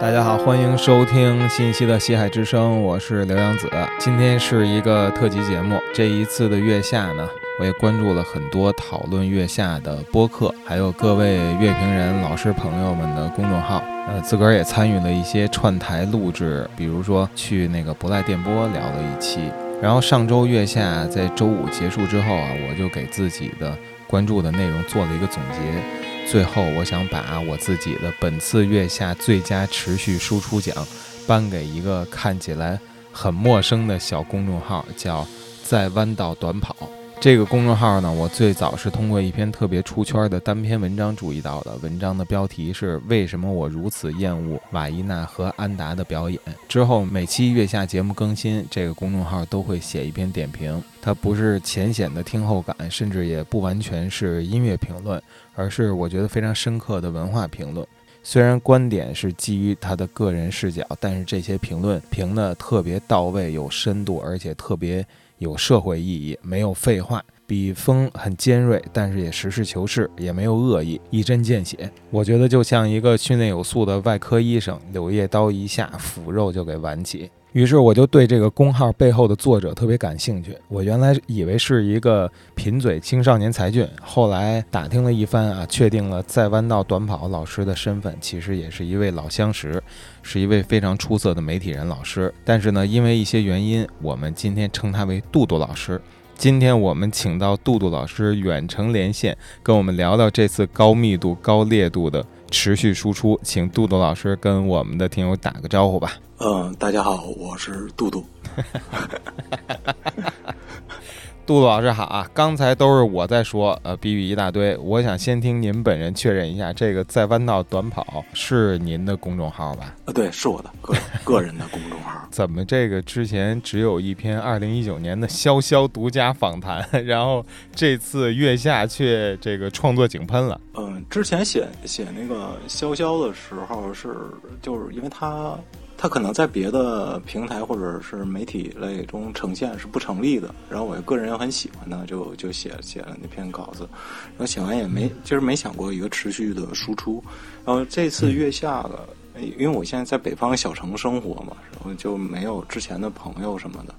大家好，欢迎收听新一期的《西海之声》，我是刘洋子。今天是一个特辑节目，这一次的月下呢，我也关注了很多讨论月下的播客，还有各位乐评人、老师朋友们的公众号。呃，自个儿也参与了一些串台录制，比如说去那个不赖电波聊了一期。然后上周月下在周五结束之后啊，我就给自己的关注的内容做了一个总结。最后，我想把我自己的本次月下最佳持续输出奖颁给一个看起来很陌生的小公众号，叫“在弯道短跑”。这个公众号呢，我最早是通过一篇特别出圈的单篇文章注意到的。文章的标题是“为什么我如此厌恶瓦伊娜和安达的表演”。之后每期月下节目更新，这个公众号都会写一篇点评。它不是浅显的听后感，甚至也不完全是音乐评论，而是我觉得非常深刻的文化评论。虽然观点是基于他的个人视角，但是这些评论评的特别到位、有深度，而且特别。有社会意义，没有废话，笔锋很尖锐，但是也实事求是，也没有恶意，一针见血。我觉得就像一个训练有素的外科医生，柳叶刀一下，腐肉就给挽起。于是我就对这个公号背后的作者特别感兴趣。我原来以为是一个贫嘴青少年才俊，后来打听了一番啊，确定了在弯道短跑老师的身份，其实也是一位老相识，是一位非常出色的媒体人老师。但是呢，因为一些原因，我们今天称他为杜杜老师。今天我们请到杜杜老师远程连线，跟我们聊聊这次高密度、高烈度的持续输出。请杜杜老师跟我们的听友打个招呼吧。嗯，大家好，我是杜杜。杜 杜老师好啊！刚才都是我在说，呃，比喻一大堆。我想先听您本人确认一下，这个在弯道短跑是您的公众号吧？呃，对，是我的个 个人的公众号。怎么这个之前只有一篇二零一九年的潇潇独家访谈，然后这次月下却这个创作井喷了？嗯，之前写写那个潇潇的时候是就是因为他。他可能在别的平台或者是媒体类中呈现是不成立的，然后我个人又很喜欢呢，就就写写了那篇稿子，然后写完也没就是没想过一个持续的输出，然后这次月下了，因为我现在在北方小城生活嘛，然后就没有之前的朋友什么的，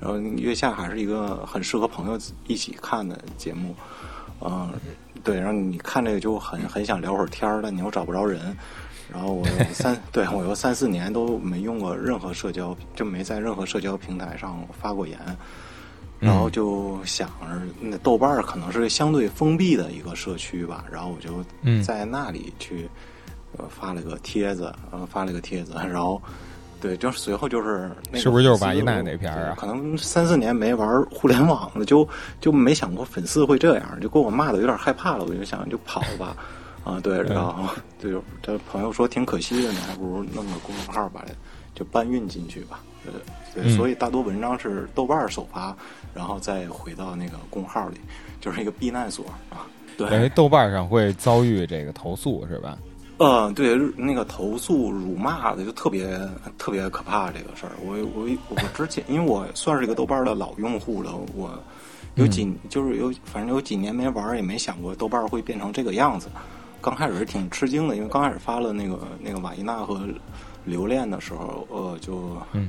然后月下还是一个很适合朋友一起看的节目，嗯，对，然后你看这个就很很想聊会儿天儿，但你又找不着人。然后我三 对我有三四年都没用过任何社交，就没在任何社交平台上发过言。然后就想着，那豆瓣儿可能是相对封闭的一个社区吧。然后我就在那里去呃发了个帖子，呃发了个帖子。然后对，就随后就是是不是就是瓦伊奈那篇啊？可能三四年没玩互联网了，就就没想过粉丝会这样，就给我骂的有点害怕了。我就想就跑吧。啊，对，然后对，这朋友说挺可惜的，你还不如弄个公众号把就搬运进去吧。对，对，所以大多文章是豆瓣首发，然后再回到那个公号里，就是一个避难所啊。对，豆瓣上会遭遇这个投诉是吧？嗯，对，那个投诉辱骂的就特别特别可怕这个事儿。我我我之前因为我算是一个豆瓣的老用户了，我有几就是有反正有几年没玩，也没想过豆瓣会变成这个样子。刚开始是挺吃惊的，因为刚开始发了那个那个瓦伊娜和留恋的时候，呃，就，嗯，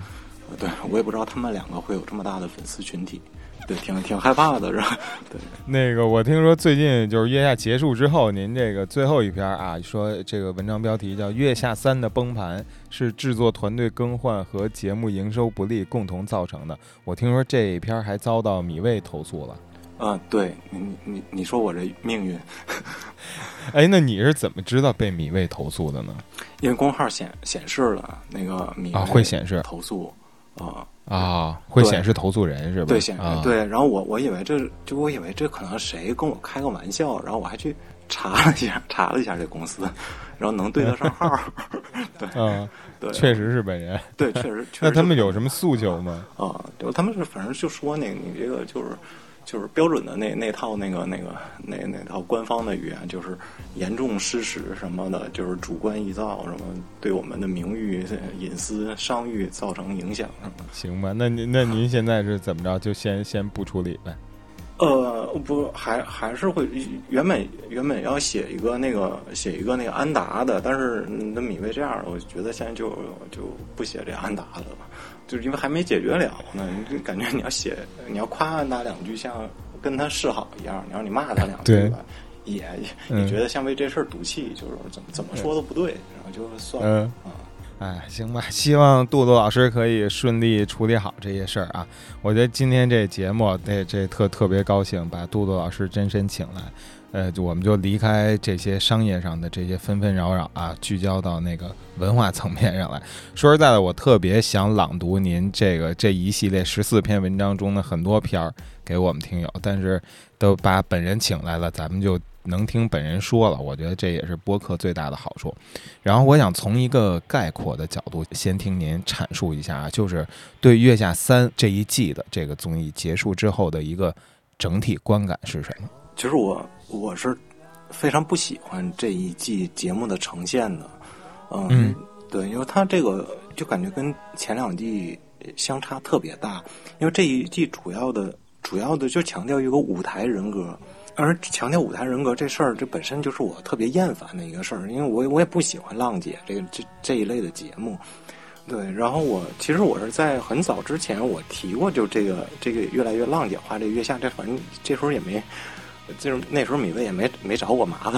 对我也不知道他们两个会有这么大的粉丝群体，对，挺挺害怕的，是吧？对。那个我听说最近就是月下结束之后，您这个最后一篇啊，说这个文章标题叫《月下三的崩盘是制作团队更换和节目营收不利共同造成的》，我听说这一篇还遭到米未投诉了。啊，对你你你说我这命运，哎，那你是怎么知道被米未投诉的呢？因为公号显显示了那个米啊，会显示投诉啊啊，会显示投诉人是吧？对，显示对。然后我我以为这就我以为这可能谁跟我开个玩笑，然后我还去查了一下，查了一下这公司，然后能对得上号。对，嗯，对，确实是本人。对，确实。那他们有什么诉求吗？啊，就他们是反正就说那个你这个就是。就是标准的那那套那个那个那那套官方的语言，就是严重失实什么的，就是主观臆造什么，对我们的名誉、隐私、商誉造成影响什么。行吧，那您那您现在是怎么着？就先先不处理呗。呃，不，还还是会原本原本要写一个那个写一个那个安达的，但是那米未这样，我觉得现在就就不写这安达的了，就是因为还没解决了呢。你就感觉你要写，你要夸他两句，像跟他示好一样，你要你骂他两句吧，也也觉得像为这事儿赌气，就是怎么怎么说都不对，然后就算了啊。哎，行吧，希望杜杜老师可以顺利处理好这些事儿啊！我觉得今天这节目，这这特特别高兴，把杜杜老师真身请来，呃，我们就离开这些商业上的这些纷纷扰扰啊，聚焦到那个文化层面上来。说实在的，我特别想朗读您这个这一系列十四篇文章中的很多篇儿给我们听友，但是都把本人请来了，咱们就。能听本人说了，我觉得这也是播客最大的好处。然后我想从一个概括的角度，先听您阐述一下啊，就是对《月下三》这一季的这个综艺结束之后的一个整体观感是什么？其实我我是非常不喜欢这一季节目的呈现的，嗯，对，因为它这个就感觉跟前两季相差特别大，因为这一季主要的主要的就强调一个舞台人格。而强调舞台人格这事儿，这本身就是我特别厌烦的一个事儿，因为我我也不喜欢浪姐这个这这一类的节目，对。然后我其实我是在很早之前我提过，就这个这个越来越浪姐化，这月下这反正这时候也没，就是那时候米未也没没找我麻烦，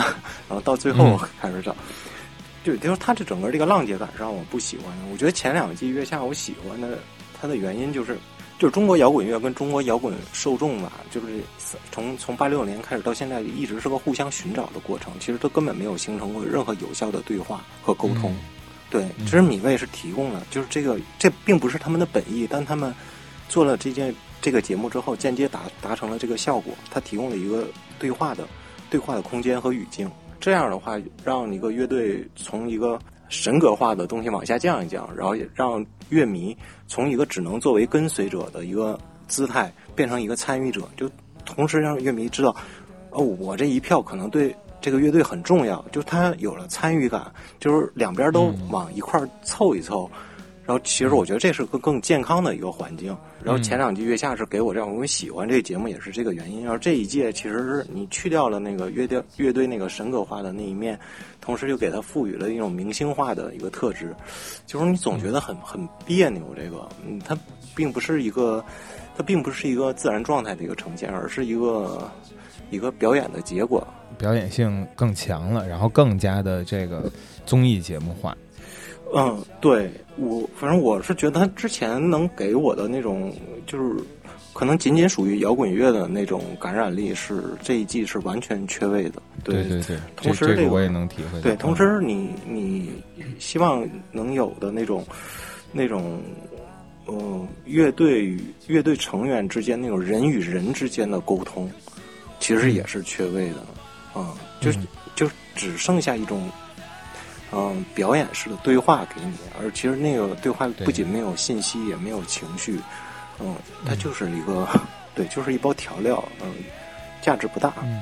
然后到最后开始找，就就是他这整个这个浪姐感上我不喜欢，我觉得前两季月下我喜欢的，它的原因就是。就是中国摇滚乐跟中国摇滚受众吧，就是从从八六年开始到现在，一直是个互相寻找的过程。其实都根本没有形成过任何有效的对话和沟通。对，其实米未是提供了，就是这个这并不是他们的本意，但他们做了这件这个节目之后，间接达达成了这个效果。他提供了一个对话的对话的空间和语境。这样的话，让一个乐队从一个神格化的东西往下降一降，然后也让。乐迷从一个只能作为跟随者的一个姿态，变成一个参与者，就同时让乐迷知道，哦，我这一票可能对这个乐队很重要，就他有了参与感，就是两边都往一块凑一凑。然后，其实我觉得这是个更健康的一个环境。然后前两季月下是给我这样，我喜欢这个节目也是这个原因。然后这一届其实是你去掉了那个乐队乐队那个神格化的那一面，同时又给它赋予了一种明星化的一个特质，就是你总觉得很很别扭。这个，嗯，它并不是一个，它并不是一个自然状态的一个呈现，而是一个一个表演的结果，表演性更强了，然后更加的这个综艺节目化。嗯，对我，反正我是觉得他之前能给我的那种，就是可能仅仅属于摇滚乐的那种感染力，是这一季是完全缺位的。对对对，同时这个我也能体会。对，同时你你希望能有的那种那种，嗯，乐队与乐队成员之间那种人与人之间的沟通，其实也是缺位的。嗯，就就只剩下一种。嗯，表演式的对话给你，而其实那个对话不仅没有信息，也没有情绪，嗯，它就是一个，对，就是一包调料，嗯，价值不大。嗯，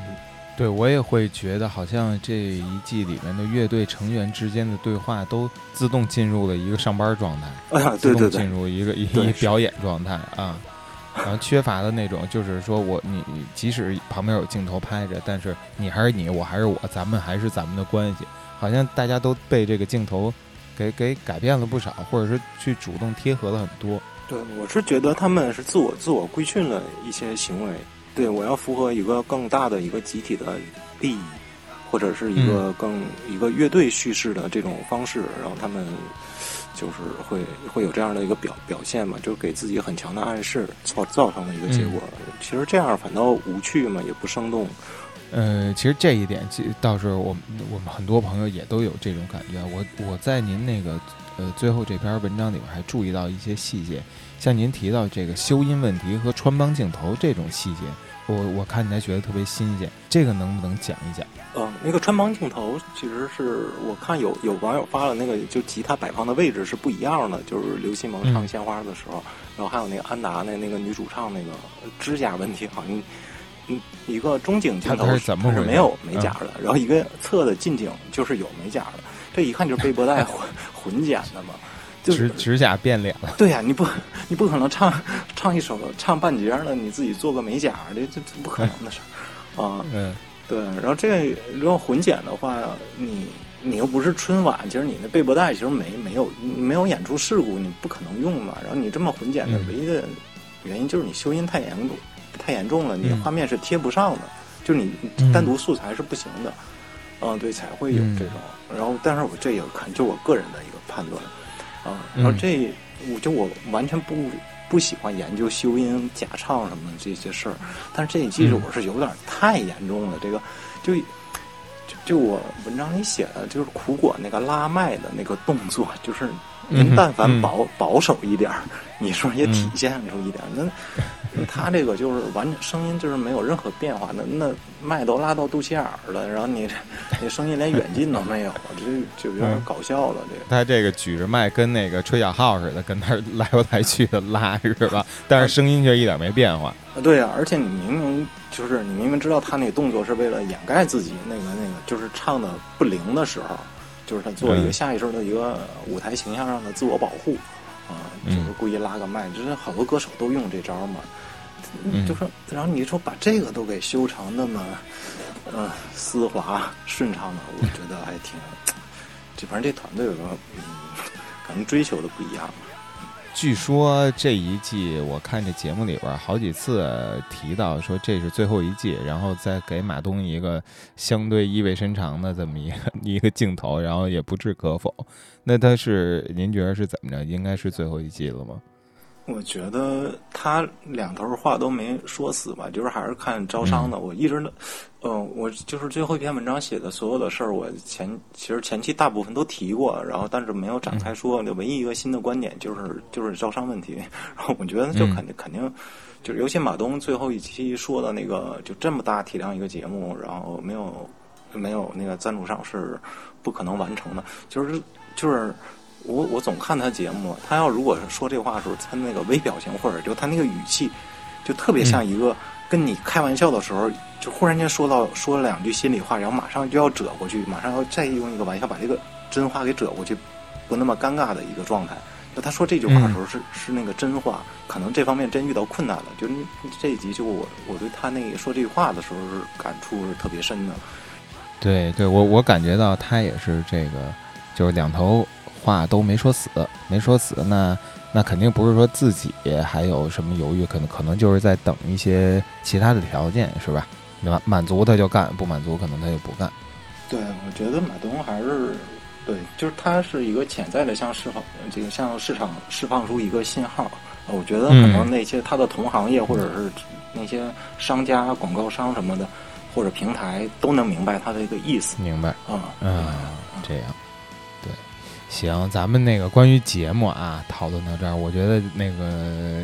对我也会觉得，好像这一季里面的乐队成员之间的对话都自动进入了一个上班状态，啊，对对对，进入一个一表演状态啊，然后缺乏的那种，就是说我你即使旁边有镜头拍着，但是你还是你，我还是我，咱们还是咱们的关系。好像大家都被这个镜头给给改变了不少，或者是去主动贴合了很多。对，我是觉得他们是自我自我规训了一些行为。对我要符合一个更大的一个集体的利益，或者是一个更一个乐队叙事的这种方式，然后他们就是会会有这样的一个表表现嘛，就是给自己很强的暗示，造造成了一个结果。其实这样反倒无趣嘛，也不生动。呃，其实这一点，其倒是我们我们很多朋友也都有这种感觉。我我在您那个呃最后这篇文章里面还注意到一些细节，像您提到这个修音问题和穿帮镜头这种细节，我我看起来觉得特别新鲜。这个能不能讲一讲？嗯，那个穿帮镜头其实是我看有有网友发了那个，就吉他摆放的位置是不一样的，就是刘西蒙唱《鲜花》的时候，然后还有那个安达那那个女主唱那个指甲问题，好像。嗯，一个中景镜头是没有美甲的，然后一个侧的近景就是有美甲的，这一看就是背波带 混混剪的嘛。就是指指甲变脸了。对呀，你不你不可能唱唱一首唱半截了，你自己做个美甲，这这这不可能的事儿啊。嗯，对。然后这个如果混剪的话，你你又不是春晚，其实你那背波带其实没没有没有演出事故，你不可能用嘛。然后你这么混剪的唯一的原因就是你修音太严重，太严重了，你画面是贴不上的，就你单独素材是不行的。嗯，对，才会有这种。然后，但是我这也可能就我个人的一个判断。啊，然后这我就我完全不不喜欢研究修音、假唱什么的这些事儿，但是这一季我是有点太严重了。这个就就就我文章里写的，就是苦果那个拉麦的那个动作，就是您但凡保保守一点儿，你说也体现出一点那。他这个就是完全声音就是没有任何变化，那那麦都拉到肚脐眼儿了，然后你这声音连远近都没有，这就有点搞笑了。这个他这个举着麦跟那个吹小号似的，跟那来回来去的拉是吧？但是声音却一点没变化。对呀，而且你明明就是你明明知道他那个动作是为了掩盖自己那个那个就是唱的不灵的时候，就是他做一个下意识的一个舞台形象上的自我保护啊，就是故意拉个麦，就是好多歌手都用这招嘛。就说，然后你说把这个都给修成那么，嗯，丝滑顺畅的，我觉得还挺，这反正这团队有个，嗯，可能追求的不一样。据说这一季，我看这节目里边好几次提到说这是最后一季，然后再给马东一个相对意味深长的这么一个 一个镜头，然后也不置可否。那他是您觉得是怎么着？应该是最后一季了吗？我觉得他两头话都没说死吧，就是还是看招商的。我一直，嗯，我就是最后一篇文章写的所有的事儿，我前其实前期大部分都提过，然后但是没有展开说。唯一一个新的观点就是就是招商问题。然 后我觉得就肯定肯定，就是尤其马东最后一期说的那个，就这么大体量一个节目，然后没有没有那个赞助商是不可能完成的，就是就是。我我总看他节目，他要如果是说这话的时候，他那个微表情或者就他那个语气，就特别像一个跟你开玩笑的时候，就忽然间说到说了两句心里话，然后马上就要折过去，马上要再用一个玩笑把这个真话给折过去，不那么尴尬的一个状态。就他说这句话的时候是是那个真话，可能这方面真遇到困难了。就这一集就我我对他那个说这句话的时候是感触是特别深的。对对，我我感觉到他也是这个，就是两头。话都没说死，没说死，那那肯定不是说自己还有什么犹豫，可能可能就是在等一些其他的条件，是吧？满满足他就干，不满足可能他就不干。对，我觉得马东还是对，就是他是一个潜在的向释放，这个向市场释放出一个信号。我觉得可能那些他的同行业或者是那些商家、广告商什么的，或者平台都能明白他的一个意思。明白啊，嗯，这样。行，咱们那个关于节目啊，讨论到这儿，我觉得那个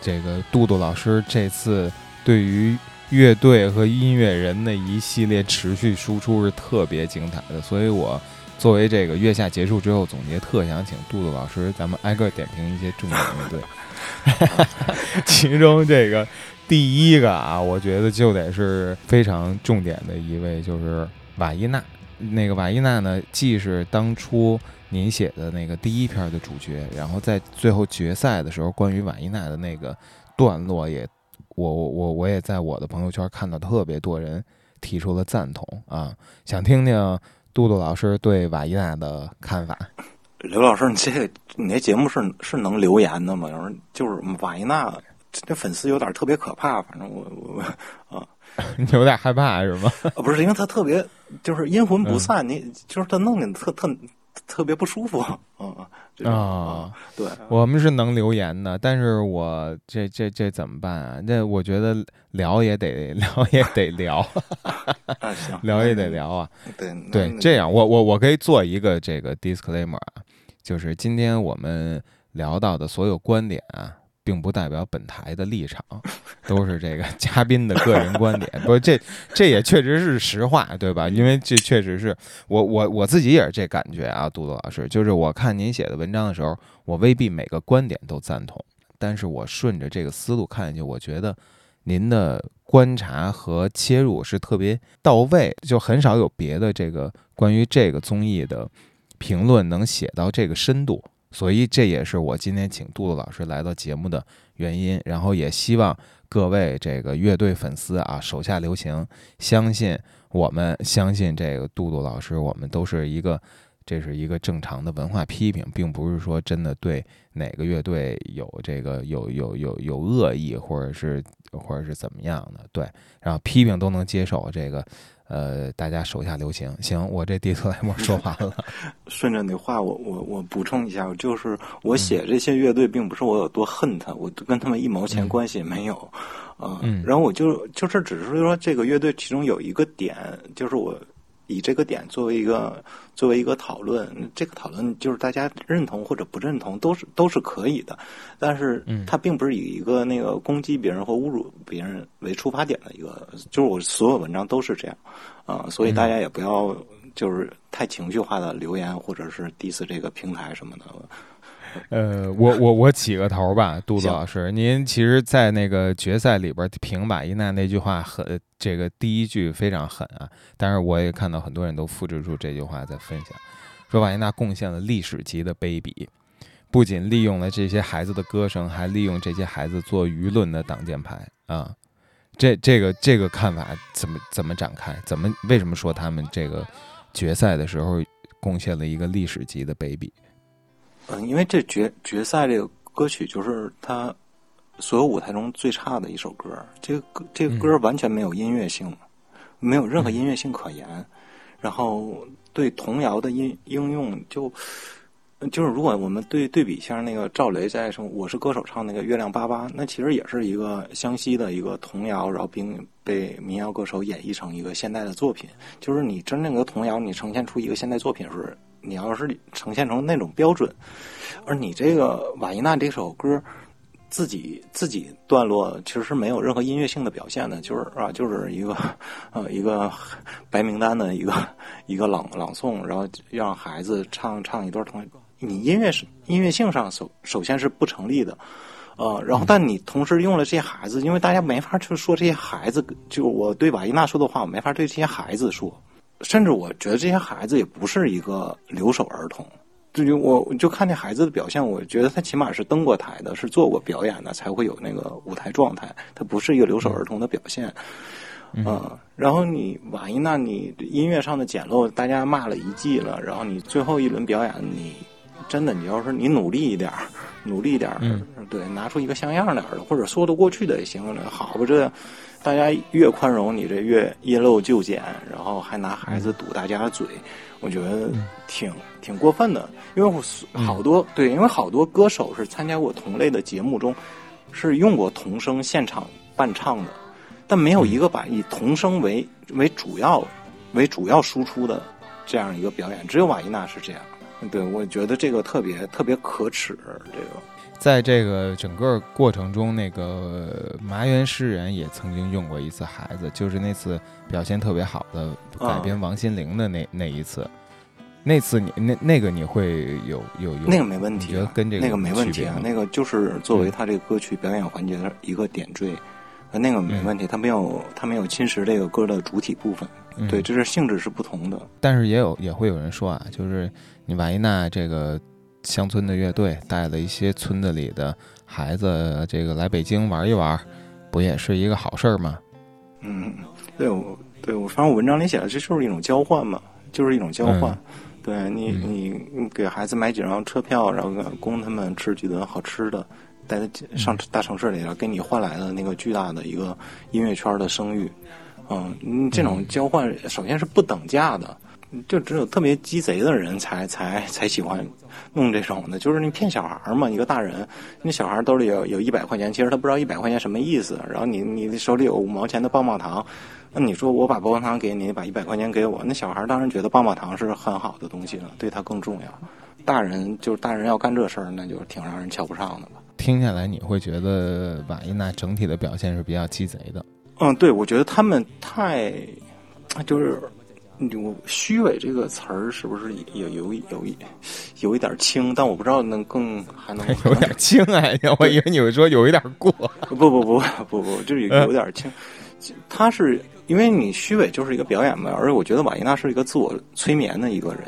这个杜杜老师这次对于乐队和音乐人的一系列持续输出是特别精彩的，所以我作为这个月下结束之后总结，特想请杜杜老师咱们挨个点评一些重点乐队，其中这个第一个啊，我觉得就得是非常重点的一位，就是瓦伊娜。那个瓦伊娜呢，既是当初。您写的那个第一篇的主角，然后在最后决赛的时候，关于瓦伊娜的那个段落，也我我我我也在我的朋友圈看到特别多人提出了赞同啊，想听听杜杜老师对瓦伊娜的看法。刘老师，你这你那节目是是能留言的吗？有人就是瓦伊娜，这粉丝有点特别可怕，反正我我啊，你有点害怕是吗？啊，不是，因为他特别就是阴魂不散，你就是他弄你特特。特别不舒服，嗯啊，对，我们是能留言的，但是我这这这怎么办啊？那我觉得聊也得聊也得聊，聊也得聊 啊，对对，这样我我我可以做一个这个 disclaimer 啊，就是今天我们聊到的所有观点啊。并不代表本台的立场，都是这个 嘉宾的个人观点。不，这这也确实是实话，对吧？因为这确实是我我我自己也是这感觉啊，杜杜老师，就是我看您写的文章的时候，我未必每个观点都赞同，但是我顺着这个思路看下去，我觉得您的观察和切入是特别到位，就很少有别的这个关于这个综艺的评论能写到这个深度。所以这也是我今天请杜杜老师来到节目的原因。然后也希望各位这个乐队粉丝啊，手下留情，相信我们，相信这个杜杜老师，我们都是一个。这是一个正常的文化批评，并不是说真的对哪个乐队有这个有有有有恶意，或者是或者是怎么样的。对，然后批评都能接受。这个，呃，大家手下留情。行，我这地特莱莫说完了。顺着你话，我我我补充一下，就是我写这些乐队，并不是我有多恨他，我跟他们一毛钱关系也没有啊。然后我就就是只是说，这个乐队其中有一个点，就是我。以这个点作为一个作为一个讨论，这个讨论就是大家认同或者不认同都是都是可以的，但是它并不是以一个那个攻击别人或侮辱别人为出发点的一个，就是我所有文章都是这样啊，所以大家也不要就是太情绪化的留言或者是 diss 这个平台什么的。呃，我我我起个头吧，杜杜老师，您其实，在那个决赛里边评马伊娜那句话很，这个第一句非常狠啊，但是我也看到很多人都复制出这句话在分享，说瓦伊娜贡献了历史级的卑鄙，不仅利用了这些孩子的歌声，还利用这些孩子做舆论的挡箭牌啊，这这个这个看法怎么怎么展开？怎么为什么说他们这个决赛的时候贡献了一个历史级的卑鄙？嗯，因为这决决赛这个歌曲就是他所有舞台中最差的一首歌，这个歌这个歌完全没有音乐性，没有任何音乐性可言。然后对童谣的应应用，就就是如果我们对对比一下那个赵雷在什么《我是歌手》唱那个《月亮粑粑》，那其实也是一个湘西的一个童谣，然后并被民谣歌手演绎成一个现代的作品。就是你真正的童谣，你呈现出一个现代作品是。你要是呈现成那种标准，而你这个瓦伊娜这首歌自己自己段落其实是没有任何音乐性的表现的，就是啊，就是一个呃一个白名单的一个一个朗朗诵，然后让孩子唱唱一段同。你音乐是音乐性上首首先是不成立的，呃，然后但你同时用了这些孩子，因为大家没法去说这些孩子，就我对瓦伊娜说的话，我没法对这些孩子说。甚至我觉得这些孩子也不是一个留守儿童，就我就看那孩子的表现，我觉得他起码是登过台的，是做过表演的，才会有那个舞台状态。他不是一个留守儿童的表现，嗯。然后你瓦伊娜，你音乐上的简陋，大家骂了一季了。然后你最后一轮表演，你真的，你要是你努力一点，努力一点，对，拿出一个像样点的，或者说得过去的也行。好吧，这。大家越宽容，你这越因陋就简，然后还拿孩子堵大家的嘴，我觉得挺挺过分的。因为我好多对，因为好多歌手是参加过同类的节目中，是用过童声现场伴唱的，但没有一个把以童声为为主要为主要输出的这样一个表演，只有瓦依娜是这样。对我觉得这个特别特别可耻，这个。在这个整个过程中，那个麻原诗人也曾经用过一次孩子，就是那次表现特别好的改编王心凌的那那一次。那次你那那个你会有有有那个没问题，觉得跟这个那个没问题啊，那个就是作为他这个歌曲表演环节的一个点缀，那个没问题，他没有他没有侵蚀这个歌的主体部分，对，这是性质是不同的。但是也有也会有人说啊，就是你瓦伊娜这个。乡村的乐队带了一些村子里的孩子，这个来北京玩一玩，不也是一个好事儿吗？嗯，对，我对我反正我文章里写的，这就是一种交换嘛，就是一种交换。对你，你给孩子买几张车票，然后供他们吃几顿好吃的，带他上大城市里了，给你换来的那个巨大的一个音乐圈的声誉。嗯，这种交换首先是不等价的。就只有特别鸡贼的人才才才喜欢弄这种的，就是你骗小孩嘛。一个大人，那小孩兜里有有一百块钱，其实他不知道一百块钱什么意思。然后你你手里有五毛钱的棒棒糖，那你说我把棒棒糖给你，把一百块钱给我，那小孩当然觉得棒棒糖是很好的东西了，对他更重要。大人就是大人要干这事儿，那就挺让人瞧不上的吧。听下来你会觉得瓦伊娜整体的表现是比较鸡贼的。嗯，对，我觉得他们太就是。我虚伪这个词儿是不是有有有一有一点轻？但我不知道能更还能 有点轻哎，我以为你会说有一点过。不不不不不，就是有点轻。他是因为你虚伪就是一个表演嘛，而且我觉得瓦伊娜是一个自我催眠的一个人。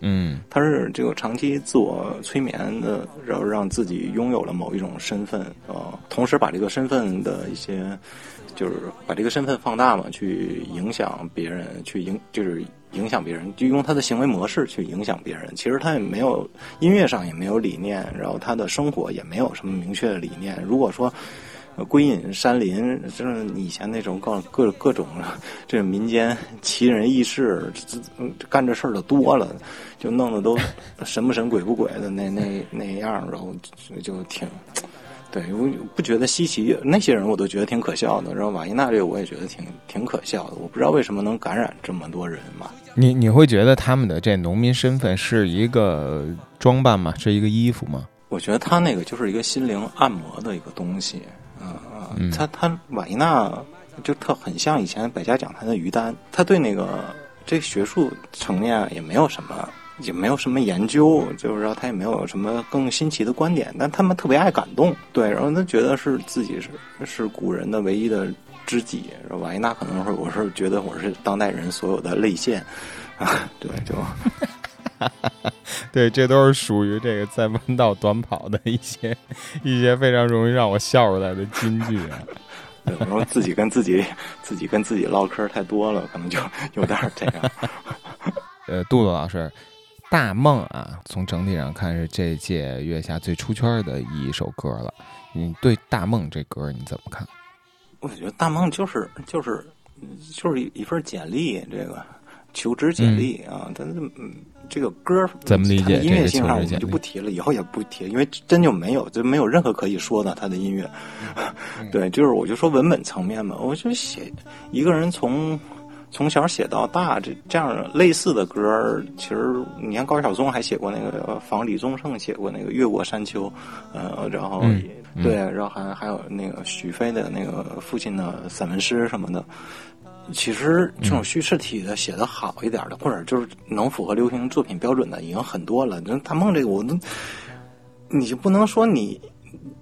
嗯，他是这个长期自我催眠的，然后让自己拥有了某一种身份，呃，同时把这个身份的一些，就是把这个身份放大嘛，去影响别人，去影就是影响别人，就用他的行为模式去影响别人。其实他也没有音乐上也没有理念，然后他的生活也没有什么明确的理念。如果说归隐山林，就是以前那种各各各种这民间奇人异事，干这事儿的多了，就弄得都神不神鬼不鬼的那那那样，然后就挺对我不觉得稀奇。那些人我都觉得挺可笑的。然后瓦伊娜这个我也觉得挺挺可笑的。我不知道为什么能感染这么多人嘛？你你会觉得他们的这农民身份是一个装扮吗？是一个衣服吗？我觉得他那个就是一个心灵按摩的一个东西。嗯，他他瓦伊娜就特很像以前百家讲坛的于丹，他对那个这学术层面也没有什么，也没有什么研究，就是说他也没有什么更新奇的观点，但他们特别爱感动，对，然后他觉得是自己是是古人的唯一的知己，瓦伊娜可能是我是觉得我是当代人所有的泪腺啊，对，就。对，这都是属于这个在弯道短跑的一些 一些非常容易让我笑出来的金句啊。然后自己跟自己自己跟自己唠嗑太多了，可能就有点这样。呃，杜杜老师，《大梦》啊，从整体上看是这届月下最出圈的一首歌了。你对《大梦》这歌你怎么看？我觉得《大梦》就是就是就是一份简历，这个求职简历啊，它嗯。这个歌怎么理解？音乐性上我们就不提了，以后也不提，因为真就没有，就没有任何可以说的。他的音乐，对，就是我就说文本层面嘛，我就写一个人从从小写到大，这这样类似的歌，其实你看高晓松还写过那个仿李宗盛写过那个越过山丘，呃，然后对，然后还还有那个许飞的那个父亲的散文诗什么的。其实这种叙事体的写的好一点的，或者就是能符合流行作品标准的，已经很多了。那大梦这个，我都你就不能说你，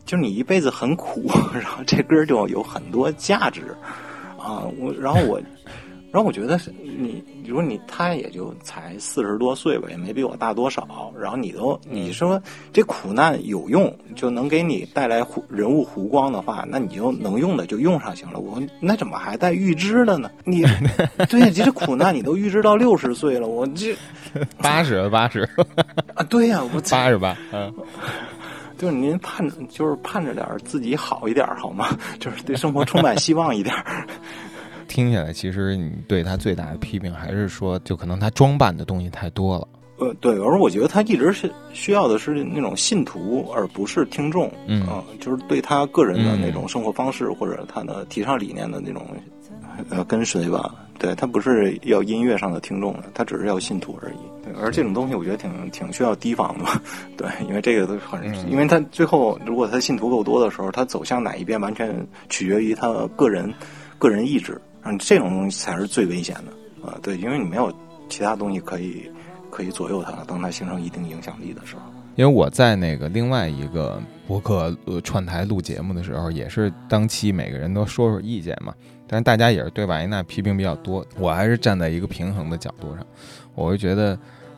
就你一辈子很苦，然后这歌就有很多价值啊。我然后我。然后我觉得是你，如果你他也就才四十多岁吧，也没比我大多少。然后你都你说这苦难有用，就能给你带来人物弧光的话，那你就能用的就用上行了。我那怎么还带预知的呢？你 对，这苦难你都预知到六十岁了，我这 八十八十啊，对呀，我八十八，嗯，就是您盼着，就是盼着点自己好一点好吗？就是对生活充满希望一点。听下来，其实你对他最大的批评还是说，就可能他装扮的东西太多了。呃，对，而我觉得他一直是需要的是那种信徒，而不是听众。嗯，就是对他个人的那种生活方式或者他的提倡理念的那种呃跟随吧。对他不是要音乐上的听众的，他只是要信徒而已。对，而这种东西我觉得挺挺需要提防的。对，因为这个都很，因为他最后如果他信徒够多的时候，他走向哪一边完全取决于他个人个人意志。嗯，这种东西才是最危险的啊！对，因为你没有其他东西可以可以左右它了，当它形成一定影响力的时候。因为我在那个另外一个博客呃串台录节目的时候，也是当期每个人都说说意见嘛，但是大家也是对瓦伊娜批评比较多，我还是站在一个平衡的角度上，我会觉得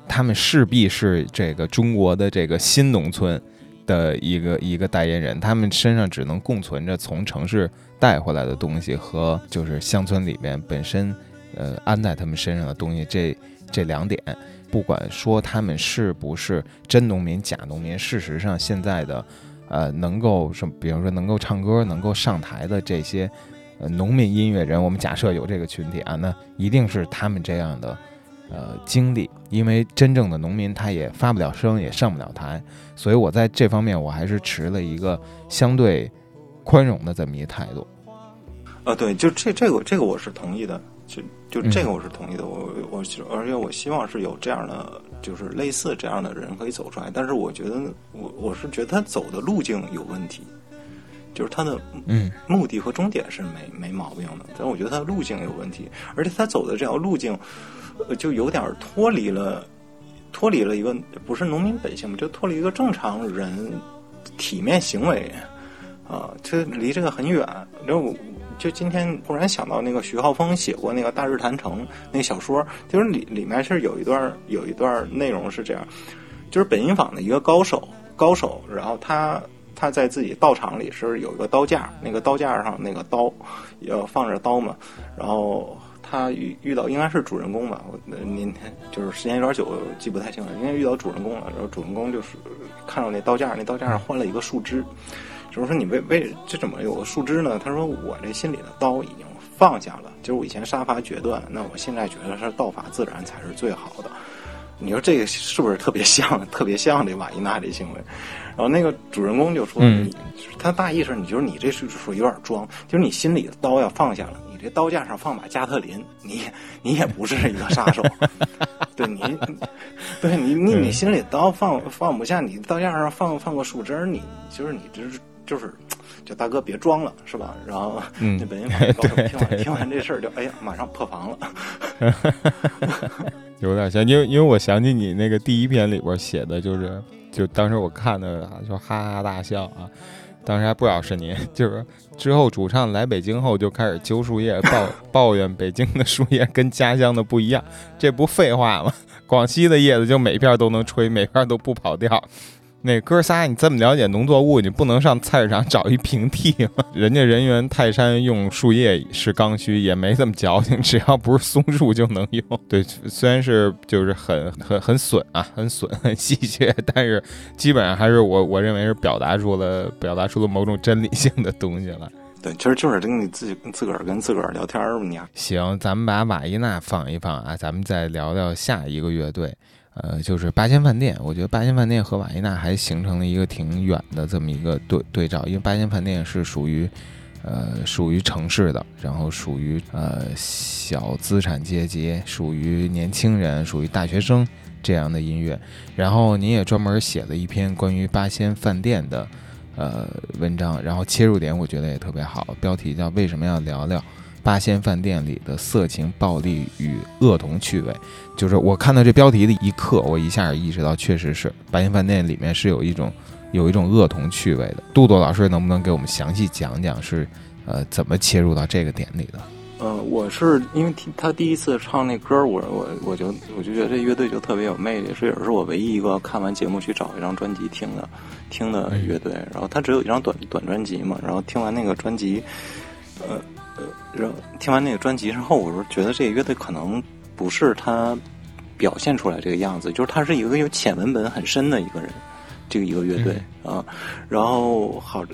他们势必是这个中国的这个新农村的一个一个代言人，他们身上只能共存着从城市。带回来的东西和就是乡村里面本身，呃，安在他们身上的东西，这这两点，不管说他们是不是真农民、假农民，事实上现在的，呃，能够什，比如说能够唱歌、能够上台的这些，呃，农民音乐人，我们假设有这个群体啊，那一定是他们这样的，呃，经历，因为真正的农民他也发不了声，也上不了台，所以我在这方面我还是持了一个相对。宽容的这么一态度，啊，对，就这这个这个我是同意的，就就这个我是同意的，我我而且我希望是有这样的，就是类似这样的人可以走出来，但是我觉得我我是觉得他走的路径有问题，就是他的嗯目的和终点是没没毛病的，但我觉得他的路径有问题，而且他走的这条路径就有点脱离了脱离了一个不是农民本性嘛，就脱离一个正常人体面行为。啊，这离这个很远。然后我，就今天忽然想到那个徐浩峰写过那个《大日坛城》那个小说，就是里里面是有一段有一段内容是这样，就是本因坊的一个高手高手，然后他他在自己道场里是有一个刀架，那个刀架上那个刀要放着刀嘛，然后。他遇遇到应该是主人公吧，我您就是时间有点久，记不太清了。应该遇到主人公了，然后主人公就是看到那刀架，那刀架上换了一个树枝，就是说你为为这怎么有个树枝呢？他说我这心里的刀已经放下了，就是我以前杀伐决断，那我现在觉得是道法自然才是最好的。你说这个是不是特别像特别像这瓦伊娜这行为？然后那个主人公就说，他大意是，你就是你这是说有点装，就是你心里的刀要放下了。你这刀架上放把加特林，你你也不是一个杀手，对你，对你你你心里刀放放不下，你刀架上放放个树枝你就是你这是就是，就大哥别装了，是吧？然后那本营高手 听完听完这事儿，就哎呀，马上破防了，有点像，因为因为我想起你那个第一篇里边写的就是，就当时我看的就哈哈大笑啊。当时还不知道是您，就是之后主唱来北京后就开始揪树叶，抱抱怨北京的树叶跟家乡的不一样，这不废话吗？广西的叶子就每片都能吹，每片都不跑调。那哥仨，你这么了解农作物，你不能上菜市场找一平替吗？人家人猿泰山用树叶是刚需，也没这么矫情，只要不是松树就能用。对，虽然是就是很很很损啊，很损很戏谑，但是基本上还是我我认为是表达出了表达出了某种真理性的东西了。对，其实就是跟你自己自个儿跟自个儿聊天嘛，你。行，咱们把瓦伊娜放一放啊，咱们再聊聊下一个乐队。呃，就是八仙饭店，我觉得八仙饭店和瓦依娜还形成了一个挺远的这么一个对对照，因为八仙饭店是属于，呃，属于城市的，然后属于呃小资产阶级，属于年轻人，属于大学生这样的音乐。然后您也专门写了一篇关于八仙饭店的呃文章，然后切入点我觉得也特别好，标题叫为什么要聊聊。八仙饭店里的色情、暴力与恶童趣味，就是我看到这标题的一刻，我一下意识到，确实是八仙饭店里面是有一种有一种恶童趣味的。杜杜老师能不能给我们详细讲讲是呃怎么切入到这个点里的？呃，我是因为听他第一次唱那歌，我我我就我就觉得这乐队就特别有魅力，是也是我唯一一个看完节目去找一张专辑听的听的乐队。然后他只有一张短短专辑嘛，然后听完那个专辑，呃。呃，然后听完那个专辑之后，我说觉得这个乐队可能不是他表现出来这个样子，就是他是一个有浅文本很深的一个人，这个一个乐队啊。然后好，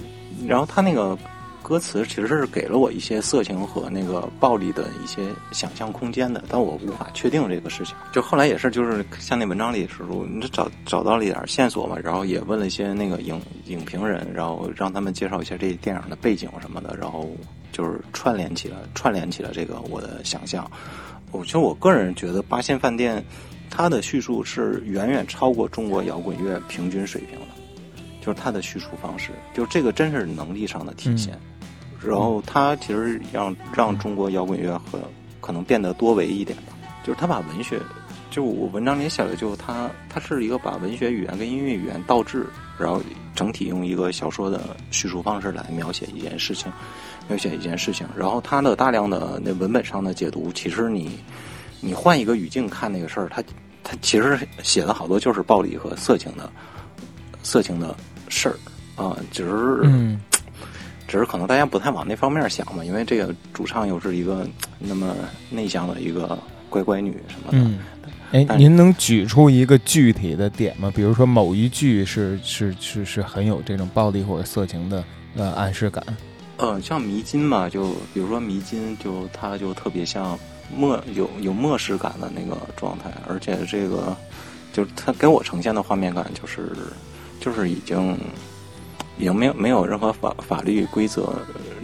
然后他那个歌词其实是给了我一些色情和那个暴力的一些想象空间的，但我无法确定这个事情。就后来也是，就是像那文章里说，你找找到了一点线索嘛，然后也问了一些那个影影评人，然后让他们介绍一下这电影的背景什么的，然后。就是串联起了，串联起了这个我的想象。我其实我个人觉得八仙饭店，它的叙述是远远超过中国摇滚乐平均水平的，就是它的叙述方式，就这个真是能力上的体现。然后他其实让让中国摇滚乐和可能变得多维一点吧，就是他把文学，就我文章里写的，就他他是一个把文学语言跟音乐语言倒置，然后整体用一个小说的叙述方式来描写一件事情。描写一件事情，然后他的大量的那文本上的解读，其实你你换一个语境看那个事儿，他他其实写的好多就是暴力和色情的色情的事儿啊，只是只是可能大家不太往那方面想嘛，因为这个主唱又是一个那么内向的一个乖乖女什么的。哎，您能举出一个具体的点吗？比如说某一句是是是是很有这种暴力或者色情的呃暗示感。嗯，像迷津嘛，就比如说迷津，就它就特别像末有有末世感的那个状态，而且这个就是它给我呈现的画面感，就是就是已经已经没有没有任何法法律规则。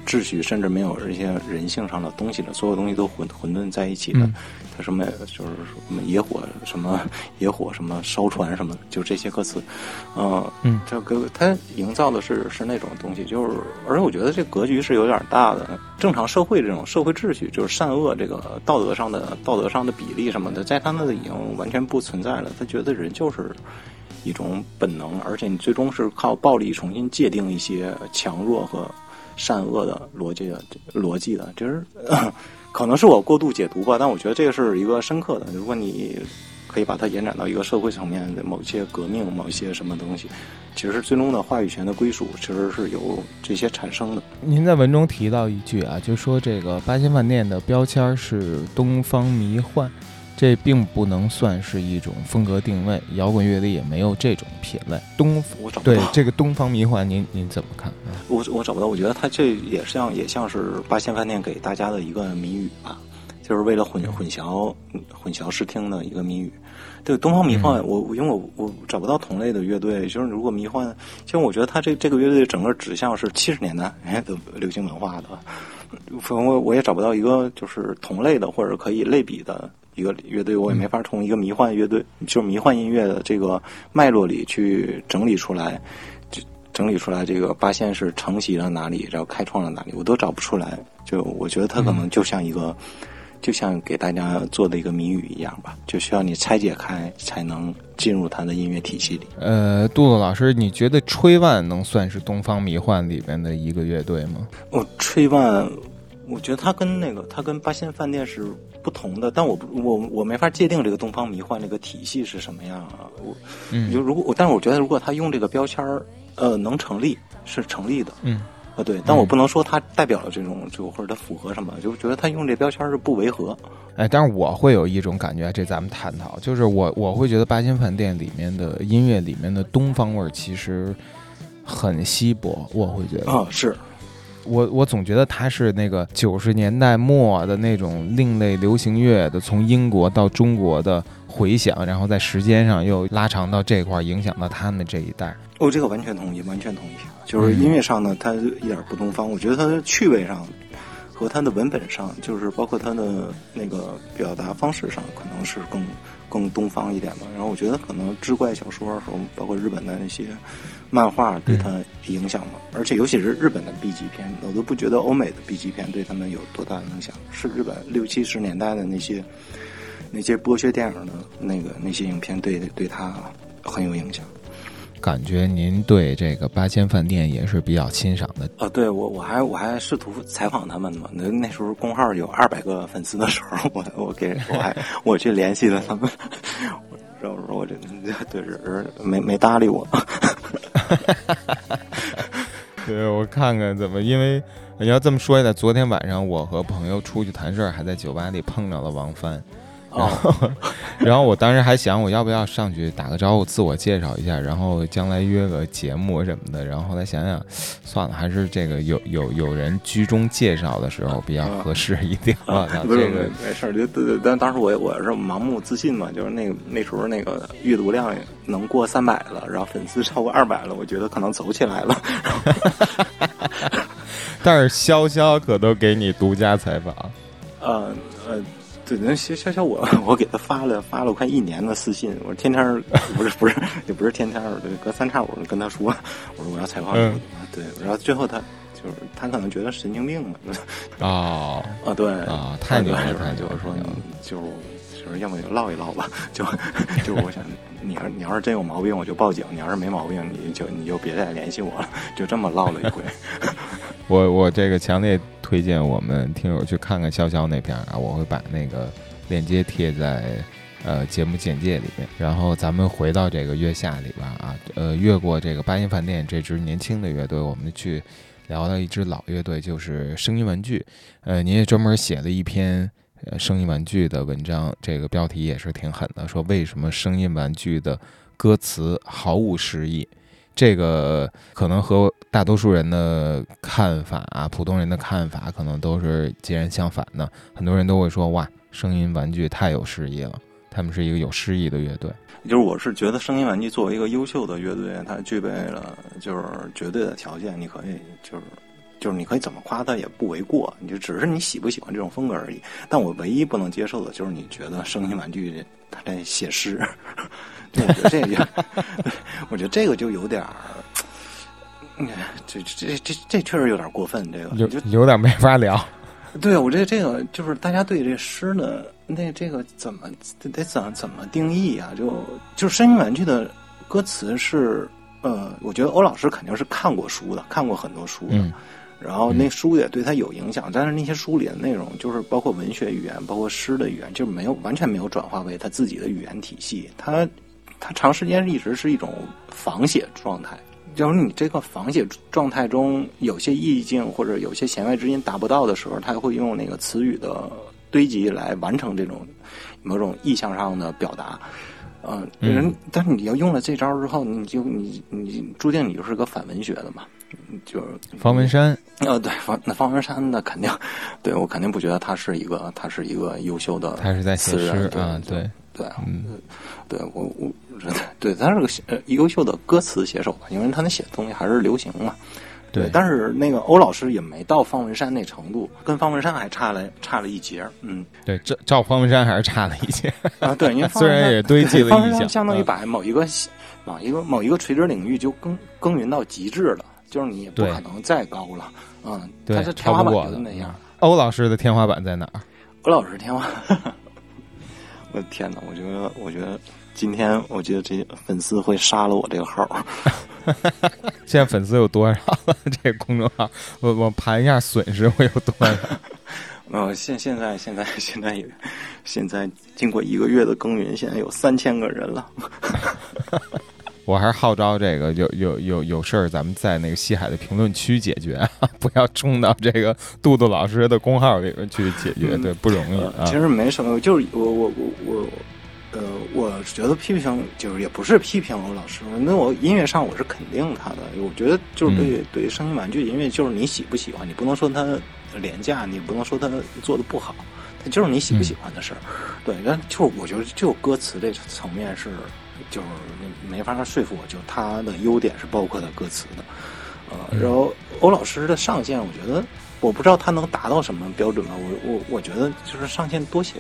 秩序甚至没有这些人性上的东西的，所有东西都混混沌在一起的。它什么就是什么野火，什么野火，什么烧船，什么就这些歌词，嗯嗯，这个它营造的是是那种东西，就是而且我觉得这格局是有点大的。正常社会这种社会秩序，就是善恶这个道德上的道德上的比例什么的，在他那里已经完全不存在了。他觉得人就是一种本能，而且你最终是靠暴力重新界定一些强弱和。善恶的逻辑的逻辑的，其实可能是我过度解读吧，但我觉得这个是一个深刻的。如果你可以把它延展到一个社会层面的某些革命、某些什么东西，其实最终的话语权的归属其实是由这些产生的。您在文中提到一句啊，就说这个八仙饭店的标签是东方迷幻。这并不能算是一种风格定位，摇滚乐里也没有这种品类。东，我找不到。对这个东方迷幻，您您怎么看？我我找不到，我觉得它这也像也像是八仙饭店给大家的一个谜语吧，就是为了混混淆混淆视听的一个谜语。对东方迷幻，我因为我我找不到同类的乐队，就是如果迷幻，其实我觉得它这这个乐队整个指向是七十年代哎的流行文化的，我我也找不到一个就是同类的或者可以类比的。一个乐队，我也没法从一个迷幻乐队，就是迷幻音乐的这个脉络里去整理出来，就整理出来这个八仙是承袭了哪里，然后开创了哪里，我都找不出来。就我觉得它可能就像一个，就像给大家做的一个谜语一样吧，就需要你拆解开才能进入它的音乐体系里。呃，杜杜老师，你觉得吹万能算是东方迷幻里边的一个乐队吗？哦，吹万。我觉得他跟那个，他跟八仙饭店是不同的，但我不，我我没法界定这个东方迷幻这个体系是什么样啊。我，嗯，就如果，但是我觉得如果他用这个标签儿，呃，能成立是成立的，嗯，啊，对，但我不能说它代表了这种，就或者它符合什么，就觉得他用这标签是不违和。哎，但是我会有一种感觉，这咱们探讨，就是我我会觉得八仙饭店里面的音乐里面的东方味儿其实很稀薄，我会觉得啊是。我我总觉得他是那个九十年代末的那种另类流行乐的，从英国到中国的回响，然后在时间上又拉长到这块，影响到他们这一代。哦，这个完全同意，完全同意。就是音乐上呢，他一点不东方。我觉得他的趣味上和它的文本上，就是包括它的那个表达方式上，可能是更更东方一点吧。然后我觉得可能志怪小说和包括日本的那些。漫画对他影响吧？而且尤其是日本的 B 级片，我都不觉得欧美的 B 级片对他们有多大的影响。是日本六七十年代的那些那些剥削电影的那个那些影片，对对他很有影响。感觉您对这个八仙饭店也是比较欣赏的啊？对我我还我还试图采访他们嘛。那那时候公号有二百个粉丝的时候，我我给我还我去联系了他们。然后说我这对人没没搭理我。对，我看看怎么，因为你要这么说来，昨天晚上我和朋友出去谈事儿，还在酒吧里碰着了王帆。然后，然后我当时还想，我要不要上去打个招呼，自我介绍一下，然后将来约个节目什么的。然后后来想想，算了，还是这个有有有人居中介绍的时候比较合适一点。啊，不是没事儿，就对对。但当时我我是盲目自信嘛，就是那个那时候那个阅读量能过三百了，然后粉丝超过二百了，我觉得可能走起来了。但是潇潇可都给你独家采访。呃呃。对，那潇潇潇，我我给他发了发了快一年的私信，我天天不是不是也不是天天，对，隔三差五跟他说，我说我要采访你，对，然后最后他就是他可能觉得神经病嘛，啊啊对。啊，太牛了，太牛了，说就就是要么就唠一唠吧，就就我想你要你要是真有毛病我就报警，你要是没毛病你就你就别再联系我了，就这么唠了一回。我我这个强烈推荐我们听友去看看潇潇那篇啊，我会把那个链接贴在呃节目简介里面。然后咱们回到这个月下里边啊，呃，越过这个八音饭店这支年轻的乐队，我们去聊到一支老乐队，就是声音玩具。呃，您也专门写了一篇呃声音玩具的文章，这个标题也是挺狠的，说为什么声音玩具的歌词毫无诗意。这个可能和大多数人的看法啊，普通人的看法可能都是截然相反的。很多人都会说：“哇，声音玩具太有诗意了，他们是一个有诗意的乐队。”就是我是觉得声音玩具作为一个优秀的乐队，它具备了就是绝对的条件，你可以就是就是你可以怎么夸他也不为过，你就只是你喜不喜欢这种风格而已。但我唯一不能接受的就是你觉得声音玩具他在写诗。我觉得这个，我觉得这个就有点儿，这这这这确实有点过分。这个有有点没法聊。对我这这个就是大家对这诗呢，那这个怎么得怎怎么定义啊？就就是声音玩具的歌词是呃，我觉得欧老师肯定是看过书的，看过很多书的。然后那书也对他有影响，但是那些书里的内容就是包括文学语言，包括诗的语言，就是没有完全没有转化为他自己的语言体系。他他长时间一直是一种仿写状态，就是你这个仿写状态中有些意境或者有些弦外之音达不到的时候，他会用那个词语的堆积来完成这种某种意象上的表达。嗯，人，但是你要用了这招之后，你就你你注定你就是个反文学的嘛，就是方文山。呃，对方那方文山那肯定，对我肯定不觉得他是一个他是一个优秀的，他是在写诗啊，对对，嗯，对我我对他是个呃优秀的歌词写手吧，因为他那写的东西还是流行嘛。对，但是那个欧老师也没到方文山那程度，跟方文山还差了差了一截嗯，对，照照方文山还是差了一截啊。对，因为 虽然也堆积了方文山相当于把某一个某一个某一个垂直领域就耕耕耘到极致了，就是你也不可能再高了。嗯，对，是天花板就是那样。欧老师的天花板在哪儿？欧老师天花，我的天哪！我觉得，我觉得。今天我觉得这粉丝会杀了我这个号。现在粉丝有多少了？这个公众号，我我盘一下损失会有多少？呃，现现在现在现在也现在经过一个月的耕耘，现在有三千个人了。我还是号召这个有有有有事儿，咱们在那个西海的评论区解决，不要冲到这个杜杜老师的公号里面去解决，对，不容易啊。其实没什么，就是我我我我。呃，我觉得批评就是也不是批评欧老师，那我音乐上我是肯定他的。我觉得就是对对声音玩具音乐，就是你喜不喜欢，你不能说它廉价，你不能说它做的不好，它就是你喜不喜欢的事儿。对，但就是我觉得就歌词这层面是，就是没法说服我，就他的优点是包括他歌词的。呃，然后欧老师的上限，我觉得我不知道他能达到什么标准吧。我我我觉得就是上线多写。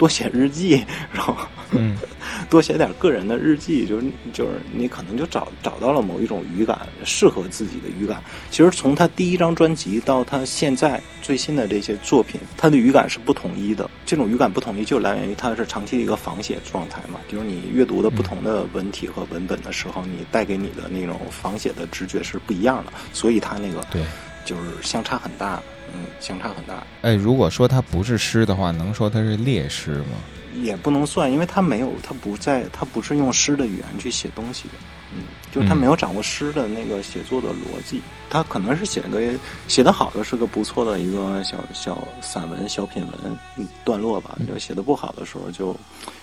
多写日记，然后嗯，多写点个人的日记，就是就是你可能就找找到了某一种语感，适合自己的语感。其实从他第一张专辑到他现在最新的这些作品，他的语感是不统一的。这种语感不统一，就来源于他是长期的一个仿写状态嘛。就是你阅读的不同的文体和文本的时候，你带给你的那种仿写的直觉是不一样的。所以他那个对，就是相差很大。嗯，相差很大。哎，如果说它不是诗的话，能说它是劣诗吗？也不能算，因为它没有，它不在，它不是用诗的语言去写东西的。嗯，就是他没有掌握诗的那个写作的逻辑。他可能是写个写得好的是个不错的一个小小散文、小品文段落吧。就写的不好的时候，就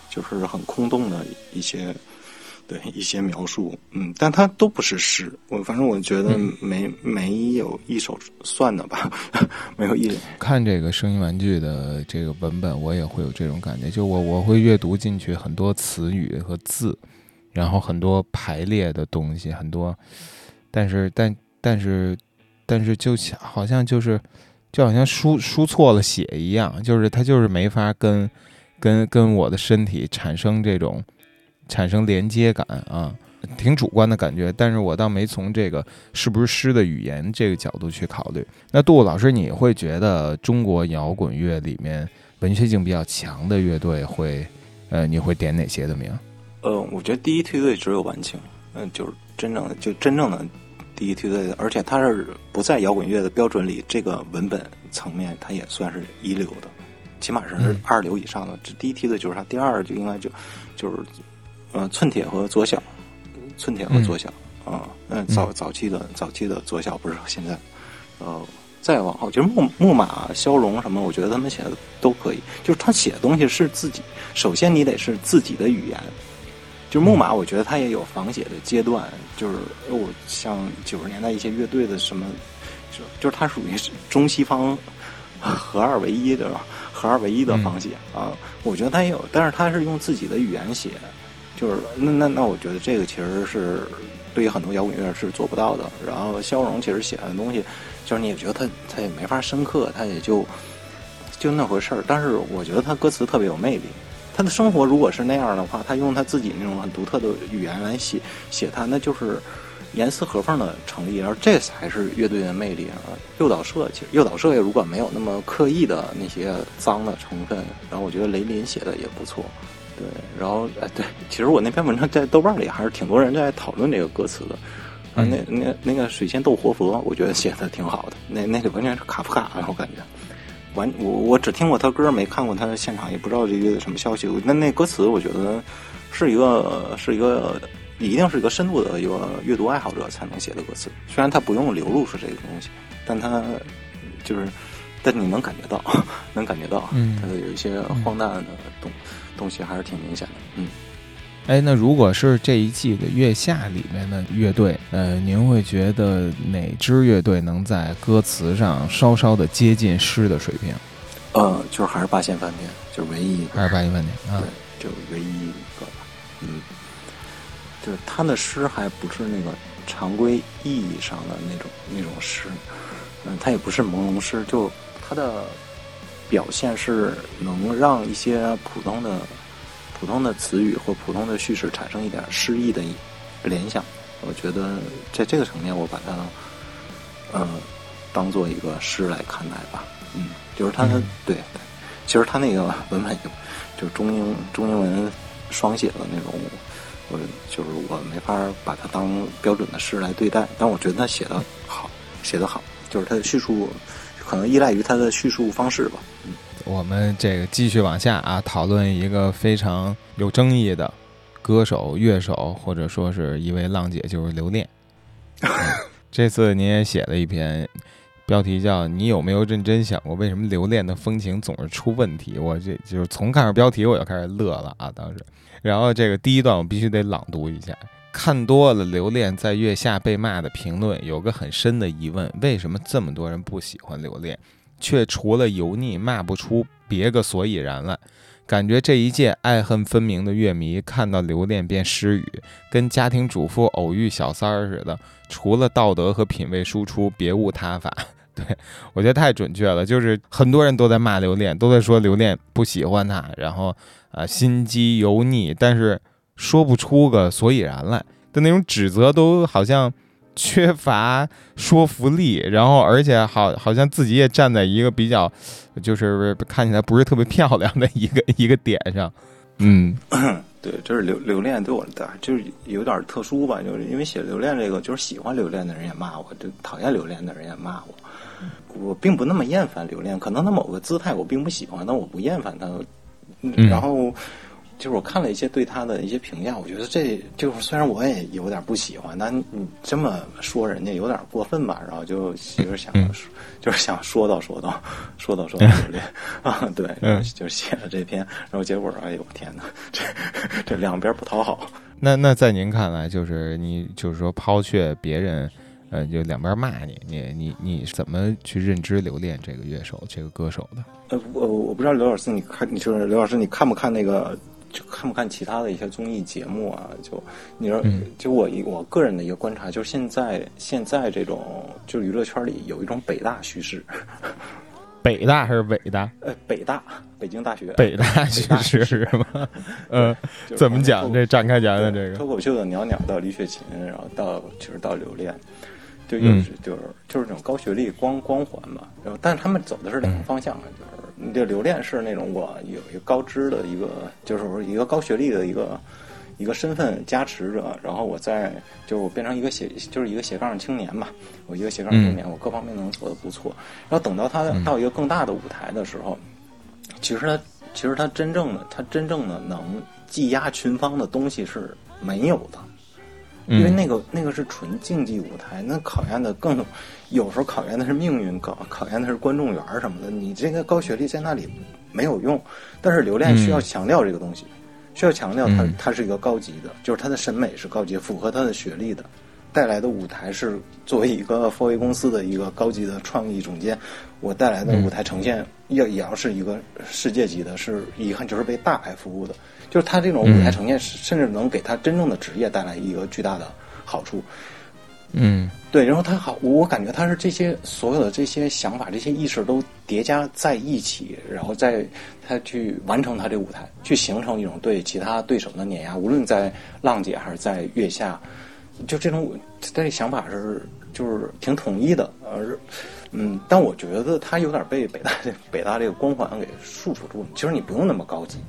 就是很空洞的一些。对一些描述，嗯，但它都不是诗。我反正我觉得没没有一首算的吧，没有一。看这个声音玩具的这个文本，我也会有这种感觉。就我我会阅读进去很多词语和字，然后很多排列的东西，很多，但是但但是但是就好像就是就好像输输错了血一样，就是它就是没法跟跟跟我的身体产生这种。产生连接感啊，挺主观的感觉，但是我倒没从这个是不是诗的语言这个角度去考虑。那杜老师，你会觉得中国摇滚乐里面文学性比较强的乐队会，呃，你会点哪些的名？呃，我觉得第一梯队只有晚清，嗯，就是真正的就真正的第一梯队，而且它是不在摇滚乐的标准里，这个文本层面它也算是一流的，起码是二流以上的。这第一梯队就是它，第二就应该就就是。呃，寸铁和左小，寸铁和左小啊，嗯，早早期的早期的左小不是现在，呃，再往后就是木木马骁龙什么，我觉得他们写的都可以。就是他写的东西是自己，首先你得是自己的语言。就是木马，我觉得他也有仿写的阶段。就是我像九十年代一些乐队的什么，就就是它属于中西方合二为一对吧合二为一的仿写啊。我觉得他也有，但是他是用自己的语言写。就是那那那，我觉得这个其实是对于很多摇滚乐是做不到的。然后肖荣其实写的东西，就是你也觉得他他也没法深刻，他也就就那回事儿。但是我觉得他歌词特别有魅力。他的生活如果是那样的话，他用他自己那种很独特的语言来写写他，那就是严丝合缝的成立。然后这才是乐队的魅力啊！诱导社其实诱导社也如果没有那么刻意的那些脏的成分，然后我觉得雷林写的也不错。对，然后哎，对，其实我那篇文章在豆瓣里还是挺多人在讨论这个歌词的，啊，那那那个水仙斗活佛，我觉得写的挺好的。那那个完全是卡夫卡，我感觉。完，我我只听过他歌，没看过他的现场，也不知道这个什么消息。那那歌词，我觉得是一个是一个，一定是一个深度的一个阅读爱好者才能写的歌词。虽然他不用流露出这个东西，但他就是，但你能感觉到，能感觉到，嗯，他的有一些荒诞的东东西还是挺明显的，嗯。哎，那如果是这一季的月下里面的乐队，呃，您会觉得哪支乐队能在歌词上稍稍的接近诗的水平？呃，就是还是八仙饭店，就是唯一一个，还是八仙饭店啊，对，就唯一一个吧。嗯，就是他的诗还不是那个常规意义上的那种那种诗，嗯，他也不是朦胧诗，就他的表现是能让一些普通的。普通的词语或普通的叙事产生一点诗意的联想，我觉得在这个层面，我把它呃当做一个诗来看待吧。嗯，就是它的对，其实它那个文本就就中英中英文双写的那种，我就是我没法把它当标准的诗来对待。但我觉得他写的好，写的好，就是他的叙述可能依赖于他的叙述方式吧。嗯。我们这个继续往下啊，讨论一个非常有争议的歌手、乐手，或者说是一位浪姐，就是刘恋。这次您也写了一篇，标题叫“你有没有认真想过，为什么留恋的风情总是出问题？”我这就是从看着标题我就开始乐了啊，当时。然后这个第一段我必须得朗读一下：看多了留恋在月下被骂的评论，有个很深的疑问：为什么这么多人不喜欢留恋？却除了油腻骂不出别个所以然来，感觉这一届爱恨分明的乐迷看到留恋便失语，跟家庭主妇偶遇小三儿似的，除了道德和品味输出，别无他法。对我觉得太准确了，就是很多人都在骂留恋，都在说留恋不喜欢他，然后啊心机油腻，但是说不出个所以然来的那种指责，都好像。缺乏说服力，然后而且好好像自己也站在一个比较，就是看起来不是特别漂亮的一个 一个点上。嗯，对，就是留留恋对我的就是有点特殊吧，就是因为写留恋这个，就是喜欢留恋的人也骂我，就讨厌留恋的人也骂我。我并不那么厌烦留恋，可能他某个姿态我并不喜欢，但我不厌烦他。然后。就是我看了一些对他的一些评价，我觉得这就是虽然我也有点不喜欢，但你这么说人家有点过分吧？然后就其实想，就是想说道说道说道说道这啊，对，就写了这篇，然后结果，哎呦天哪，这这两边不讨好。那那在您看来，就是你就是说抛却别人，呃，就两边骂你，你你你怎么去认知留恋这个乐手这个歌手的？呃，我我不知道刘老师，你看，你就是刘老师，你看不看那个？就看不看其他的一些综艺节目啊？就你说，就我一我个人的一个观察，就是现在现在这种就娱乐圈里有一种北大叙事，北大还是北大？呃，北大，北京大学，北大叙事是吗？呃，怎么讲？这展开讲讲这个脱口秀的袅袅到李雪琴，然后到就是到刘恋，就又是就是就是那种高学历光光环嘛。然后，但是他们走的是两个方向啊，就是。你这留恋是那种我有一个高知的一个，就是我一个高学历的一个一个身份加持着，然后我再就是我变成一个斜就是一个斜杠青年嘛，我一个斜杠青年，我各方面能做的不错。然后等到他到一个更大的舞台的时候，其实他其实他真正的他真正的能技压群芳的东西是没有的。因为那个那个是纯竞技舞台，那考验的更有时候考验的是命运，考考验的是观众缘什么的。你这个高学历在那里没有用，但是留恋需要强调这个东西，需要强调它它是一个高级的，就是他的审美是高级，符合他的学历的，带来的舞台是作为一个 f o a 公司的一个高级的创意总监，我带来的舞台呈现要也要是一个世界级的，是遗憾就是为大牌服务的。就是他这种舞台呈现，甚至能给他真正的职业带来一个巨大的好处。嗯，对。然后他好，我感觉他是这些所有的这些想法、这些意识都叠加在一起，然后在他去完成他这舞台，去形成一种对其他对手的碾压。无论在浪姐还是在月下，就这种这想法是就是挺统一的。而嗯，但我觉得他有点被北大这北大这个光环给束缚住了。其实你不用那么高级。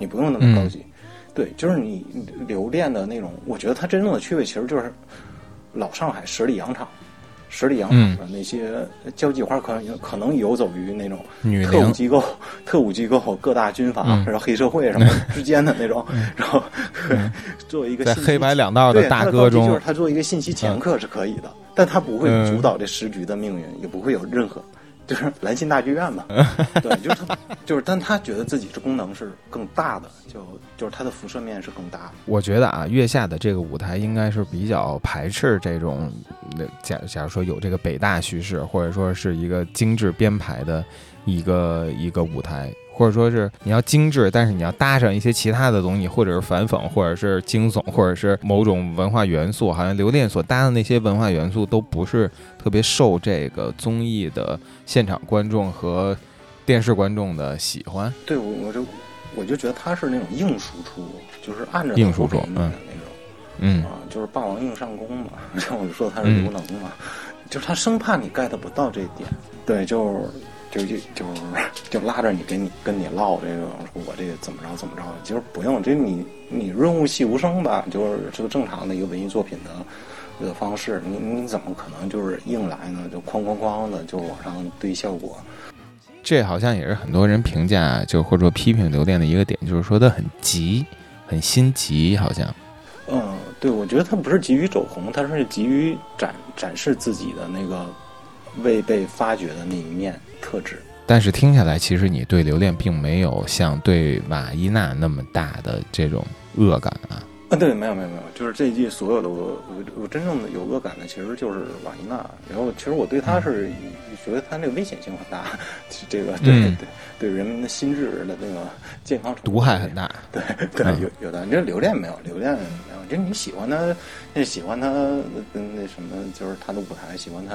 你不用那么高级，对，就是你留恋的那种。我觉得它真正的趣味其实就是，老上海十里洋场。十里洋场的那些交际花，可能可能游走于那种特务机构、特务机构、各大军阀，然后黑社会什么之间的那种，然后作为一个在 黑白两道的大哥中，就是他作为一个信息掮客是可以的，但他不会主导这时局的命运，也不会有任何。就是 兰心大剧院嘛，对，就是他，就是，但他觉得自己这功能是更大的，就就是它的辐射面是更大的。我觉得啊，月下的这个舞台应该是比较排斥这种，那假假如说有这个北大叙事，或者说是一个精致编排的一个一个舞台。或者说是你要精致，但是你要搭上一些其他的东西，或者是反讽，或者是惊悚，或者是某种文化元素。好像留恋所搭的那些文化元素都不是特别受这个综艺的现场观众和电视观众的喜欢。对，我我就我就觉得他是那种硬输出，就是按着硬输出嗯那种，嗯啊，就是霸王硬上弓嘛。像我就说他是刘能嘛，就是他生怕你 get 不到这点。对，就。就就就就拉着你跟你跟你唠这个，我这个怎么着怎么着，其实不用，这你你润物细无声吧，就是这个正常的一个文艺作品的这个方式，你你怎么可能就是硬来呢？就哐哐哐的就往上堆效果。这好像也是很多人评价就或者说批评刘恋的一个点，就是说他很急，很心急，好像。嗯，对，我觉得他不是急于走红，他是急于展展示自己的那个未被发掘的那一面。特质，但是听下来，其实你对刘恋并没有像对瓦伊娜那么大的这种恶感啊。啊，对，没有没有没有，就是这一季所有的我我我真正的有恶感的，其实就是瓦伊娜。然后，其实我对她是觉得她那个危险性很大，这个对对对人们的心智的那个健康毒害很大。对对，有有的，你这留恋没有？留恋没有？就是你喜欢她，那喜欢他那什么，就是她的舞台，喜欢他。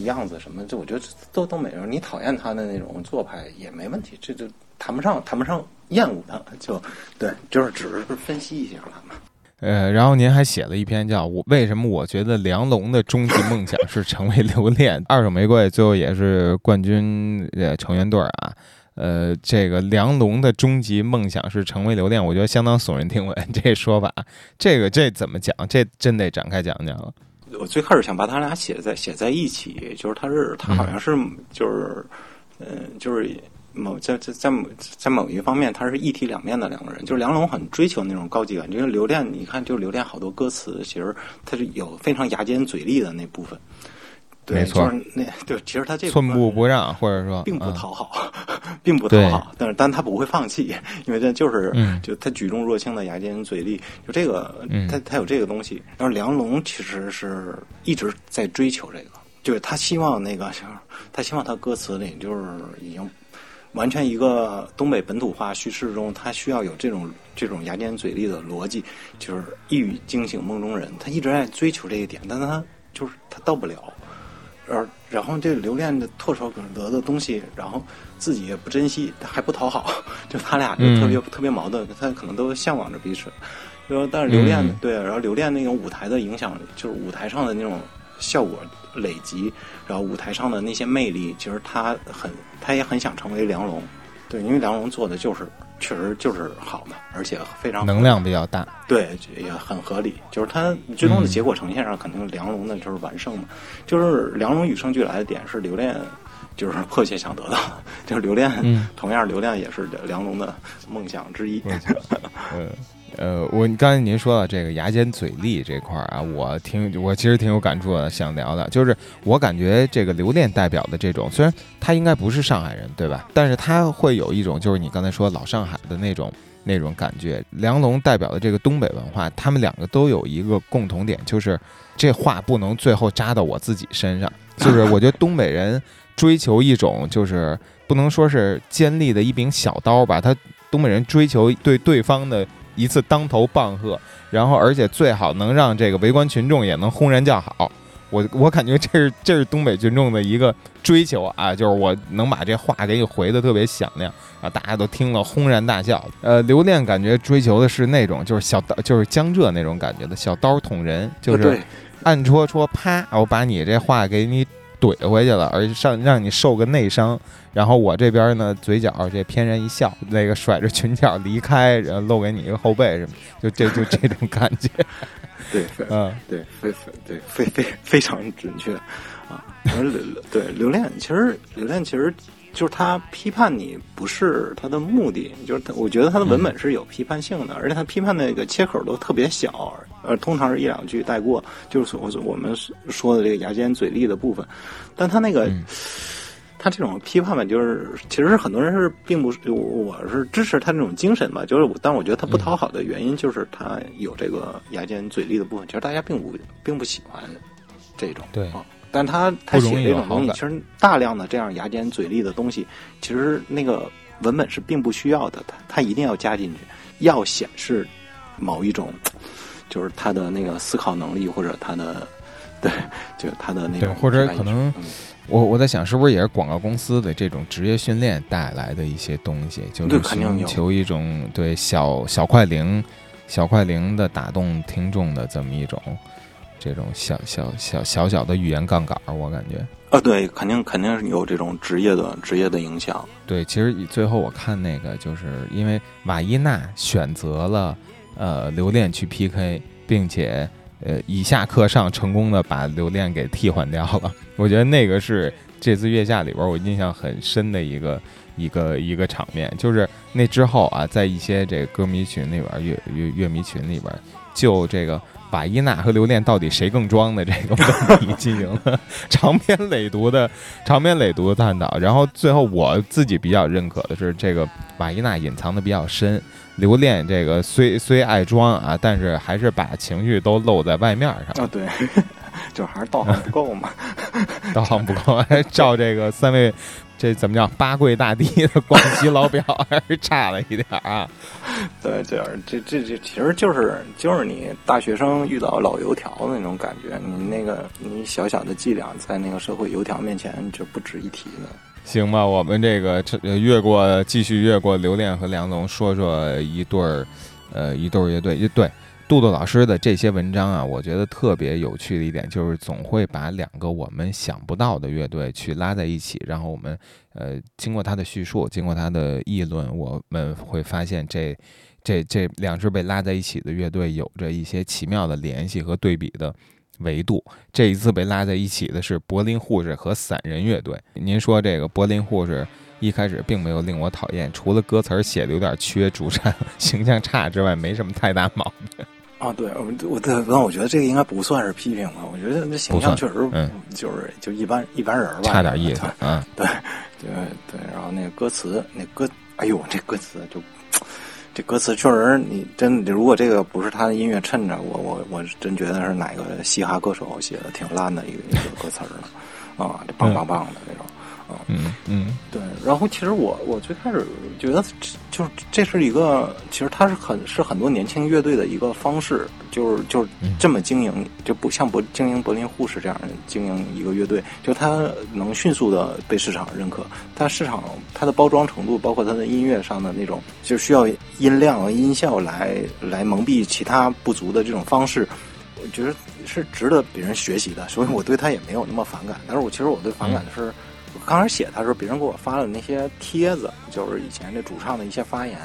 样子什么，这我觉得都都没有。你讨厌他的那种做派也没问题，这就谈不上谈不上厌恶他，就对，就是只是分析一下他嘛。呃，然后您还写了一篇叫《我为什么我觉得梁龙的终极梦想是成为留恋》，二手玫瑰最后也是冠军呃成员队啊。呃，这个梁龙的终极梦想是成为留恋，我觉得相当耸人听闻。这说法，这个这怎么讲？这真得展开讲讲了。我最开始想把他俩写在写在一起，就是他是他好像是就是嗯就是某在在在某在某一方面他是一体两面的两个人，就是梁龙很追求那种高级感，因为留恋你看就留恋好多歌词，其实他是有非常牙尖嘴利的那部分。没错，那对，其实他这寸步不让，或者说并不讨好，并不讨好，但是但他不会放弃，因为这就是就他举重若轻的牙尖嘴利，就这个他他有这个东西。然后梁龙其实是一直在追求这个，就是他希望那个，他希望他歌词里就是已经完全一个东北本土化叙事中，他需要有这种这种牙尖嘴利的逻辑，就是一语惊醒梦中人。他一直在追求这一点，但他就是他到不了。而然后这留恋的唾手可得的东西，然后自己也不珍惜，还不讨好，就他俩就特别特别矛盾。他可能都向往着彼此，就但是留恋对，然后留恋那种舞台的影响，就是舞台上的那种效果累积，然后舞台上的那些魅力，其实他很，他也很想成为梁龙，对，因为梁龙做的就是。确实就是好嘛，而且非常能量比较大，对，也很合理。就是它最终的结果呈现上，肯定梁龙的就是完胜嘛。就是梁龙与生俱来的点是留恋，就是迫切想得到，就是留恋，同样留恋也是梁龙的梦想之一。嗯。呃，我刚才您说到这个牙尖嘴利这块儿啊，我挺我其实挺有感触的，想聊的，就是我感觉这个留恋代表的这种，虽然他应该不是上海人，对吧？但是他会有一种就是你刚才说老上海的那种那种感觉。梁龙代表的这个东北文化，他们两个都有一个共同点，就是这话不能最后扎到我自己身上。就是我觉得东北人追求一种，就是不能说是尖利的一柄小刀吧，他东北人追求对对方的。一次当头棒喝，然后而且最好能让这个围观群众也能轰然叫好。我我感觉这是 这是东北群众的一个追求啊，就是我能把这话给你回的特别响亮啊，大家都听了轰然大笑。呃，留恋感觉追求的是那种就是小刀，就是江浙那种感觉的小刀捅人，就是暗戳戳啪，我把你这话给你。怼回去了，而且上让你受个内伤，然后我这边呢，嘴角这翩然一笑，那个甩着裙角离开，然后露给你一个后背什么，就这就这种感觉。对，嗯，对，非非对非非非常准确啊。刘对留恋，其实留恋其实就是他批判你不是他的目的，就是他我觉得他的文本是有批判性的，而且他批判那个切口都特别小，呃，通常是一两句带过，就是我我们说的这个牙尖嘴利的部分，但他那个。他这种批判吧，就是其实是很多人是并不是，我是支持他这种精神吧。就是，但我觉得他不讨好的原因就是他有这个牙尖嘴利的部分，其实大家并不并不喜欢这种。对，但他他写这种东西，其实大量的这样牙尖嘴利的东西，其实那个文本是并不需要的。他他一定要加进去，要显示某一种，就是他的那个思考能力，或者他的 对，就是他的那种，或者可能。我我在想，是不是也是广告公司的这种职业训练带来的一些东西，就是寻求一种对小小快灵、小快灵的打动听众的这么一种这种小小小小小的语言杠杆，我感觉啊，对，肯定肯定是有这种职业的职业的影响。对，其实最后我看那个，就是因为瓦伊娜选择了呃留恋去 PK，并且。呃，以下课上成功的把留恋给替换掉了，我觉得那个是这次月下里边我印象很深的一个一个一个场面，就是那之后啊，在一些这个歌迷群里边、乐乐乐迷群里边，就这个把伊娜和刘恋到底谁更装的这个问题进行了长篇累牍的长篇累牍的探讨，然后最后我自己比较认可的是这个把伊娜隐藏的比较深。刘恋这个虽虽爱装啊，但是还是把情绪都露在外面上啊。对，就还是道行不够嘛，道行不够，还照这个三位这怎么叫八跪大帝的广西老表 还是差了一点啊。对，这样这这这其实就是就是你大学生遇到老油条的那种感觉，你那个你小小的伎俩在那个社会油条面前就不值一提了。行吧，我们这个越过继续越过刘恋和梁总，说说一对儿，呃，一对儿乐队。对，杜杜老师的这些文章啊，我觉得特别有趣的一点就是总会把两个我们想不到的乐队去拉在一起，然后我们呃经过他的叙述，经过他的议论，我们会发现这这这两支被拉在一起的乐队有着一些奇妙的联系和对比的。维度这一次被拉在一起的是柏林护士和散人乐队。您说这个柏林护士一开始并没有令我讨厌，除了歌词写的有点缺，主唱形象差之外，没什么太大毛病。啊，对，我我那我觉得这个应该不算是批评吧？我觉得那形象确实，嗯，就是就一般一般人吧，差点意思。嗯，对，对对，然后那个歌词，那歌，哎呦，这歌词就。这歌词确实，你真如果这个不是他的音乐衬着，我我我真觉得是哪个嘻哈歌手写的挺烂的一个一个歌词呢？啊，这棒棒棒的那种。嗯嗯嗯，对。然后其实我我最开始觉得，就是这是一个，其实它是很是很多年轻乐队的一个方式，就是就是这么经营，就不像柏经营柏林护士这样经营一个乐队，就它能迅速的被市场认可。它市场它的包装程度，包括它的音乐上的那种，就需要音量和音效来来蒙蔽其他不足的这种方式，我觉得是值得别人学习的。所以我对他也没有那么反感。但是我其实我对反感的是。刚开始写他时候，别人给我发了那些帖子，就是以前这主唱的一些发言。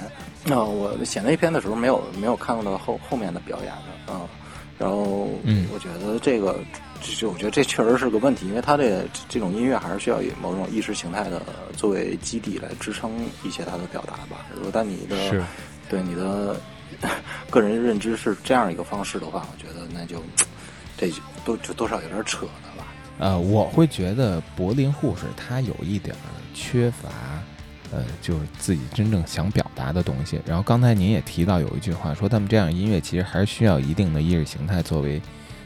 那，我写那篇的时候没有没有看到后后面的表演的啊。然后，嗯，我觉得这个就我觉得这确实是个问题，因为他这这种音乐还是需要以某种意识形态的作为基底来支撑一些他的表达吧。如果但你的对你的 个人认知是这样一个方式的话，我觉得那就这都就多少有点扯的。呃，我会觉得柏林护士他有一点缺乏，呃，就是自己真正想表达的东西。然后刚才您也提到有一句话，说他们这样音乐其实还是需要一定的意识形态作为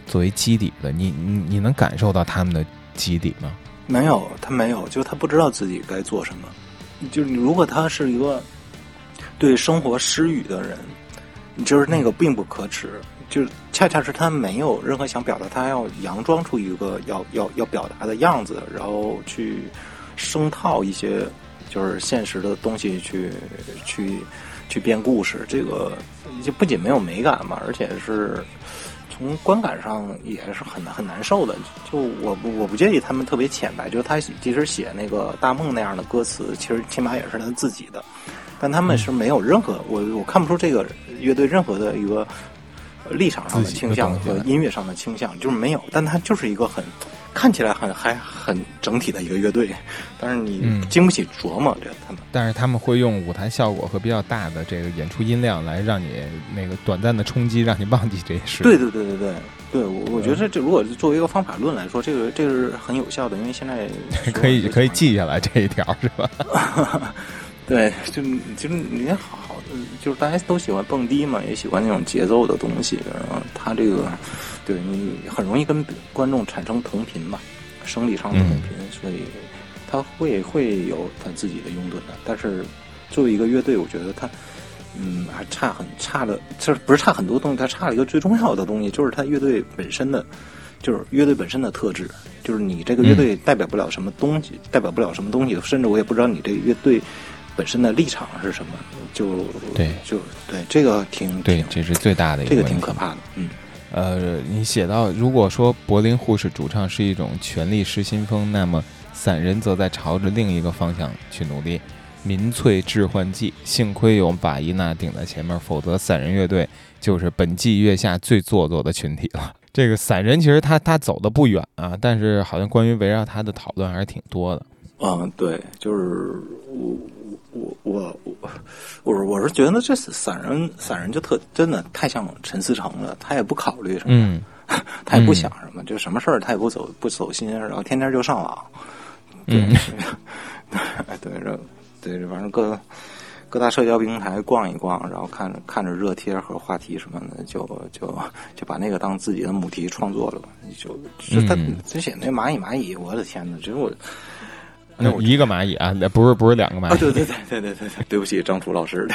作为基底的。你你你能感受到他们的基底吗？没有，他没有，就是他不知道自己该做什么。就是如果他是一个对生活失语的人，就是那个并不可耻。就恰恰是他没有任何想表达，他要佯装出一个要要要表达的样子，然后去生套一些就是现实的东西去去去编故事。这个就不仅没有美感嘛，而且是从观感上也是很很难受的。就我我不介意他们特别浅白，就是他即使写那个大梦那样的歌词，其实起码也是他自己的，但他们是没有任何我我看不出这个乐队任何的一个。立场上的倾向和音乐上的倾向，就是没有。但它就是一个很看起来很还很整体的一个乐队，但是你经不起琢磨这他们。但是他们会用舞台效果和比较大的这个演出音量来让你那个短暂的冲击，让你忘记这些事。对对对对对。对，我我觉得这如果作为一个方法论来说，这个这个是很有效的，因为现在可以可以记下来这一条，是吧？对，就就是你好就是大家都喜欢蹦迪嘛，也喜欢那种节奏的东西。然后他这个，对你很容易跟观众产生同频嘛，生理上的同频，所以他会会有他自己的拥趸的。但是作为一个乐队，我觉得他。嗯，还差很差的，就是不是差很多东西，它差了一个最重要的东西，就是它乐队本身的，就是乐队本身的特质，就是你这个乐队代表不了什么东西，代表不了什么东西，甚至我也不知道你这个乐队本身的立场是什么，就对，就对，这个挺对，这是最大的一个，这个挺可怕的，嗯，呃，你写到，如果说柏林护士主唱是一种权力失心疯，那么散人则在朝着另一个方向去努力。民粹致幻剂，幸亏有瓦伊娜顶在前面，否则散人乐队就是本季月下最做作的群体了。这个散人其实他他走的不远啊，但是好像关于围绕他的讨论还是挺多的。嗯，对，就是我我我我我我是觉得这散人散人就特真的太像陈思诚了，他也不考虑什么，他也不想什么，就什么事儿他也不走不走心，然后天天就上网。嗯，对，这。对，反正各各大社交平台逛一逛，然后看着看着热贴和话题什么的，就就就把那个当自己的母题创作了吧。就就他之前那蚂蚁蚂蚁，我的天哪！其实我那我一个蚂蚁啊，那不是不是两个蚂蚁。对对对对对对对，对不起，张楚老师。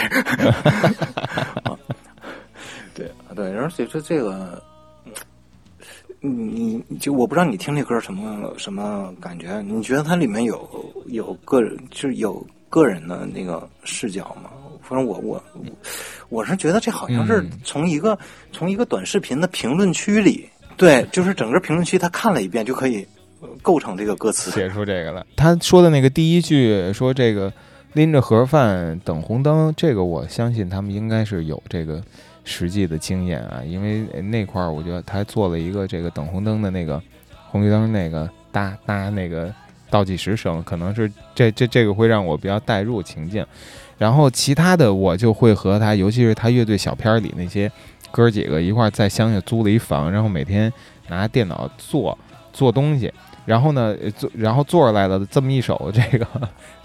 对 对，而且说这个，你你就我不知道你听这歌什么什么感觉？你觉得它里面有有个人就是有。个人的那个视角吗，反正我我我是觉得这好像是从一个从一个短视频的评论区里，对，就是整个评论区他看了一遍就可以构成这个歌词，写出这个了。他说的那个第一句说这个拎着盒饭等红灯，这个我相信他们应该是有这个实际的经验啊，因为那块儿我觉得他做了一个这个等红灯的那个红绿灯那个哒哒那个。倒计时声，可能是这这这个会让我比较带入情境，然后其他的我就会和他，尤其是他乐队小片里那些哥几个一块在乡下租了一房，然后每天拿电脑做做东西，然后呢做然后做出来了这么一首 这个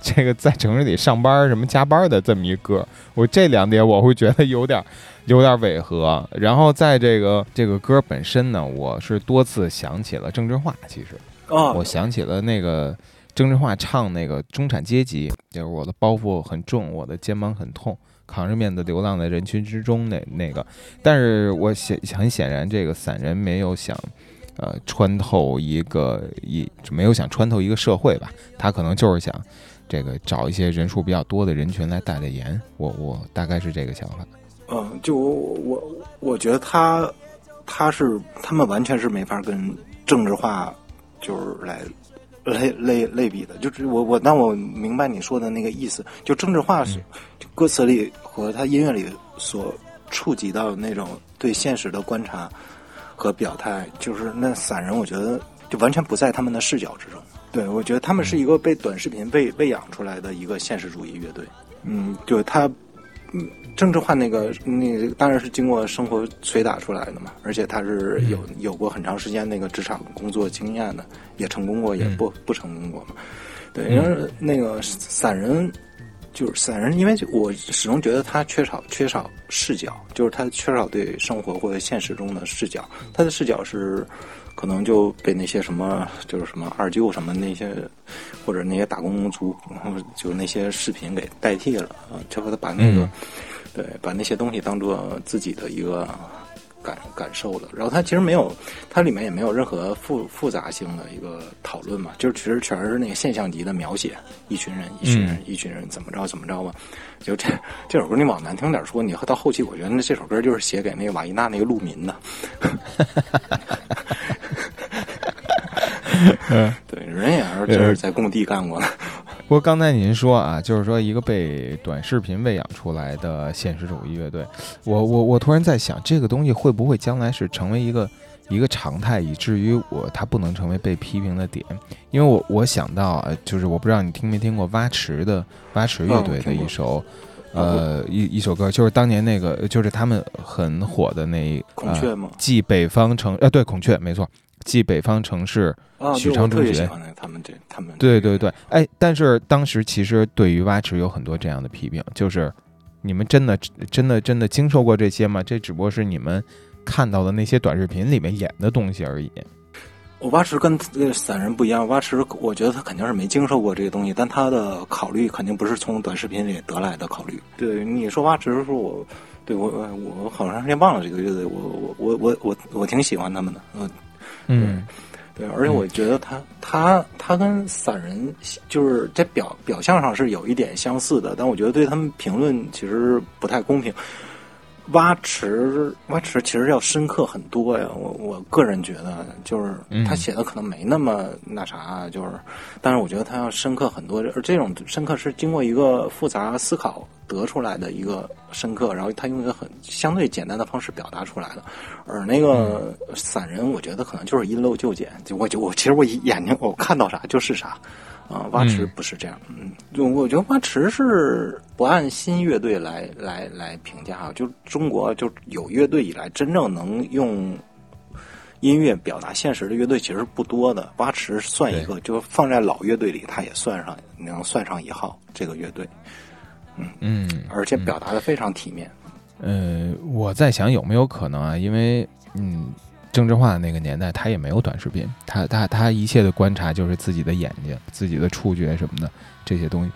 这个在城市里上班什么加班的这么一歌，我这两点我会觉得有点 有点违和，然后在这个这个歌本身呢，我是多次想起了郑智化，其实。哦，我想起了那个郑智化唱那个中产阶级，就是我的包袱很重，我的肩膀很痛，扛着面子流浪在人群之中那那个。但是我显很显然，这个散人没有想，呃，穿透一个一没有想穿透一个社会吧，他可能就是想这个找一些人数比较多的人群来代代言。我我大概是这个想法。嗯，就我我我觉得他他是他们完全是没法跟政治化。就是来类类类比的，就是我我，那我明白你说的那个意思。就政治化是歌词里和他音乐里所触及到那种对现实的观察和表态，就是那散人，我觉得就完全不在他们的视角之中。对我觉得他们是一个被短视频喂喂养出来的一个现实主义乐队。嗯，就他。嗯，政治化那个那当然是经过生活捶打出来的嘛，而且他是有有过很长时间那个职场工作经验的，也成功过，也不不成功过嘛。对，因为那个散人就是散人，因为我始终觉得他缺少缺少视角，就是他缺少对生活或者现实中的视角，他的视角是。可能就被那些什么，就是什么二舅什么那些，或者那些打工族，就那些视频给代替了啊，就把他把那个，对，把那些东西当做自己的一个感感受的。然后它其实没有，它里面也没有任何复复杂性的一个讨论嘛，就是其实全是那个现象级的描写，一群人，一群人，一群人怎么着怎么着吧。就这这首歌，你往难听点说，你到后期，我觉得那这首歌就是写给那个瓦伊娜那个路民的。嗯，对，人也是就是在工地干过的。不过刚才您说啊，就是说一个被短视频喂养出来的现实主义乐队，我我我突然在想，这个东西会不会将来是成为一个一个常态，以至于我它不能成为被批评的点？因为我我想到啊，就是我不知道你听没听过蛙池的蛙池乐队的一首，呃一一首歌，就是当年那个就是他们很火的那孔雀吗？继北方城呃对孔雀没错。继北方城市，许昌中学，他们这他们对对对，哎，但是当时其实对于蛙池有很多这样的批评，就是你们真的真的真的经受过这些吗？这只不过是你们看到的那些短视频里面演的东西而已。我蛙池跟散人不一样，蛙池我觉得他肯定是没经受过这些东西，但他的考虑肯定不是从短视频里得来的考虑。对你说蛙池的时候，我对我我好长时间忘了这个乐队，我我我我我我挺喜欢他们的，嗯。嗯，对，而且我觉得他他他跟散人就是在表表象上是有一点相似的，但我觉得对他们评论其实不太公平。蛙池挖池其实要深刻很多呀，我我个人觉得就是他写的可能没那么那啥，就是，但是我觉得他要深刻很多，而这种深刻是经过一个复杂思考。得出来的一个深刻，然后他用一个很相对简单的方式表达出来的，而那个散人，我觉得可能就是因陋就简，就我就我其实我眼睛我看到啥就是啥，啊，蛙池不是这样，嗯，就我觉得蛙池是不按新乐队来来来评价啊，就中国就有乐队以来真正能用音乐表达现实的乐队其实不多的，蛙池算一个，就放在老乐队里，它也算上能算上一号这个乐队。嗯嗯而且表达的非常体面。呃，我在想有没有可能啊？因为嗯，郑智化那个年代他也没有短视频，他他他一切的观察就是自己的眼睛、自己的触觉什么的这些东西。